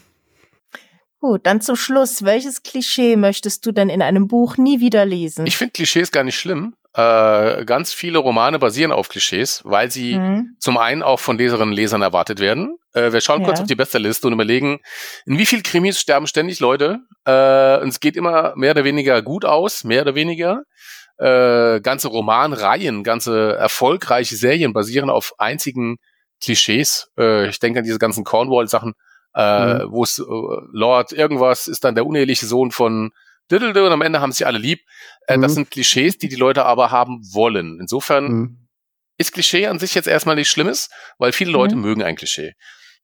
Gut, dann zum Schluss. Welches Klischee möchtest du denn in einem Buch nie wieder lesen? Ich finde Klischees gar nicht schlimm. Äh, ganz viele Romane basieren auf Klischees, weil sie mhm. zum einen auch von Leserinnen und Lesern erwartet werden. Äh, wir schauen ja. kurz auf die Bestsellerliste und überlegen, in wie viel Krimis sterben ständig Leute. Äh, und es geht immer mehr oder weniger gut aus, mehr oder weniger äh, ganze Romanreihen, ganze erfolgreiche Serien basieren auf einzigen Klischees. Äh, ich denke an diese ganzen Cornwall-Sachen, äh, mhm. wo es äh, Lord irgendwas ist dann der uneheliche Sohn von Diddlede und am Ende haben sie alle lieb. Äh, mhm. Das sind Klischees, die die Leute aber haben wollen. Insofern mhm. ist Klischee an sich jetzt erstmal nichts Schlimmes, weil viele Leute mhm. mögen ein Klischee.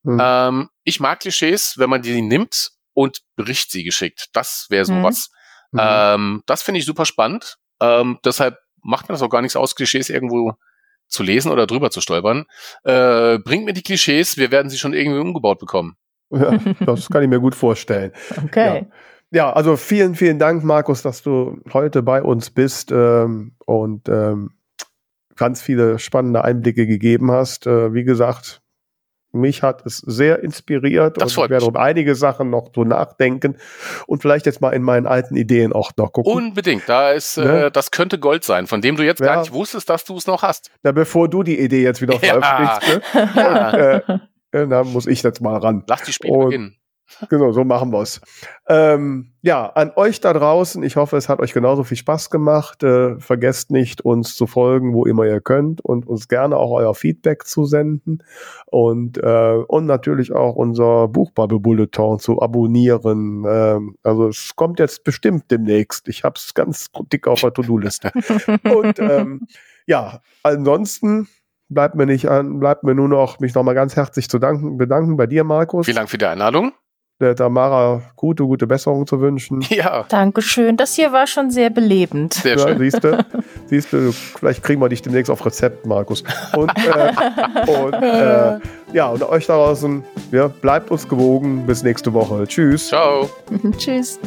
Mhm. Ähm, ich mag Klischees, wenn man die nimmt und bricht sie geschickt. Das wäre sowas. Mhm. Ähm, das finde ich super spannend. Ähm, deshalb macht mir das auch gar nichts aus, Klischees irgendwo zu lesen oder drüber zu stolpern. Äh, bringt mir die Klischees, wir werden sie schon irgendwie umgebaut bekommen. Ja, das kann ich mir gut vorstellen. [laughs] Okay. Ja. ja. also vielen, vielen Dank, Markus, dass du heute bei uns bist ähm, und ähm, ganz viele spannende Einblicke gegeben hast. Äh, wie gesagt, mich hat es sehr inspiriert das und ich werde um einige Sachen noch so nachdenken und vielleicht jetzt mal in meinen alten Ideen auch noch gucken. Unbedingt, da ist, ne? äh, das könnte Gold sein, von dem du jetzt ja. gar nicht wusstest, dass du es noch hast. Na, bevor du die Idee jetzt wieder [laughs] veröffentlichst, ja. ne? [laughs] ja. Äh, äh, da muss ich jetzt mal ran. Lass die Spiele beginnen. Genau, so machen wir's. Ähm, ja, an euch da draußen, ich hoffe, es hat euch genauso viel Spaß gemacht. Äh, vergesst nicht, uns zu folgen, wo immer ihr könnt und uns gerne auch euer Feedback zu senden und, äh, und natürlich auch unser Buchbubble Bulletin zu abonnieren. Ähm, also es kommt jetzt bestimmt demnächst. Ich habe es ganz dick auf der To-Do-Liste. [laughs] und ähm, ja, ansonsten bleibt mir nicht an, bleibt mir nur noch, mich nochmal ganz herzlich zu danken, bedanken bei dir, Markus. Vielen Dank für die Einladung der Tamara gute, gute Besserung zu wünschen. [laughs] Ja. Dankeschön. Das hier war schon sehr belebend. Sehr schön. Ja, siehst du, siehst du, vielleicht kriegen wir dich demnächst auf Rezept, Markus. Und, äh, [laughs] und äh, ja, und euch da draußen, ja, bleibt uns gewogen. Bis nächste Woche. Tschüss. Ciao. [laughs] Tschüss.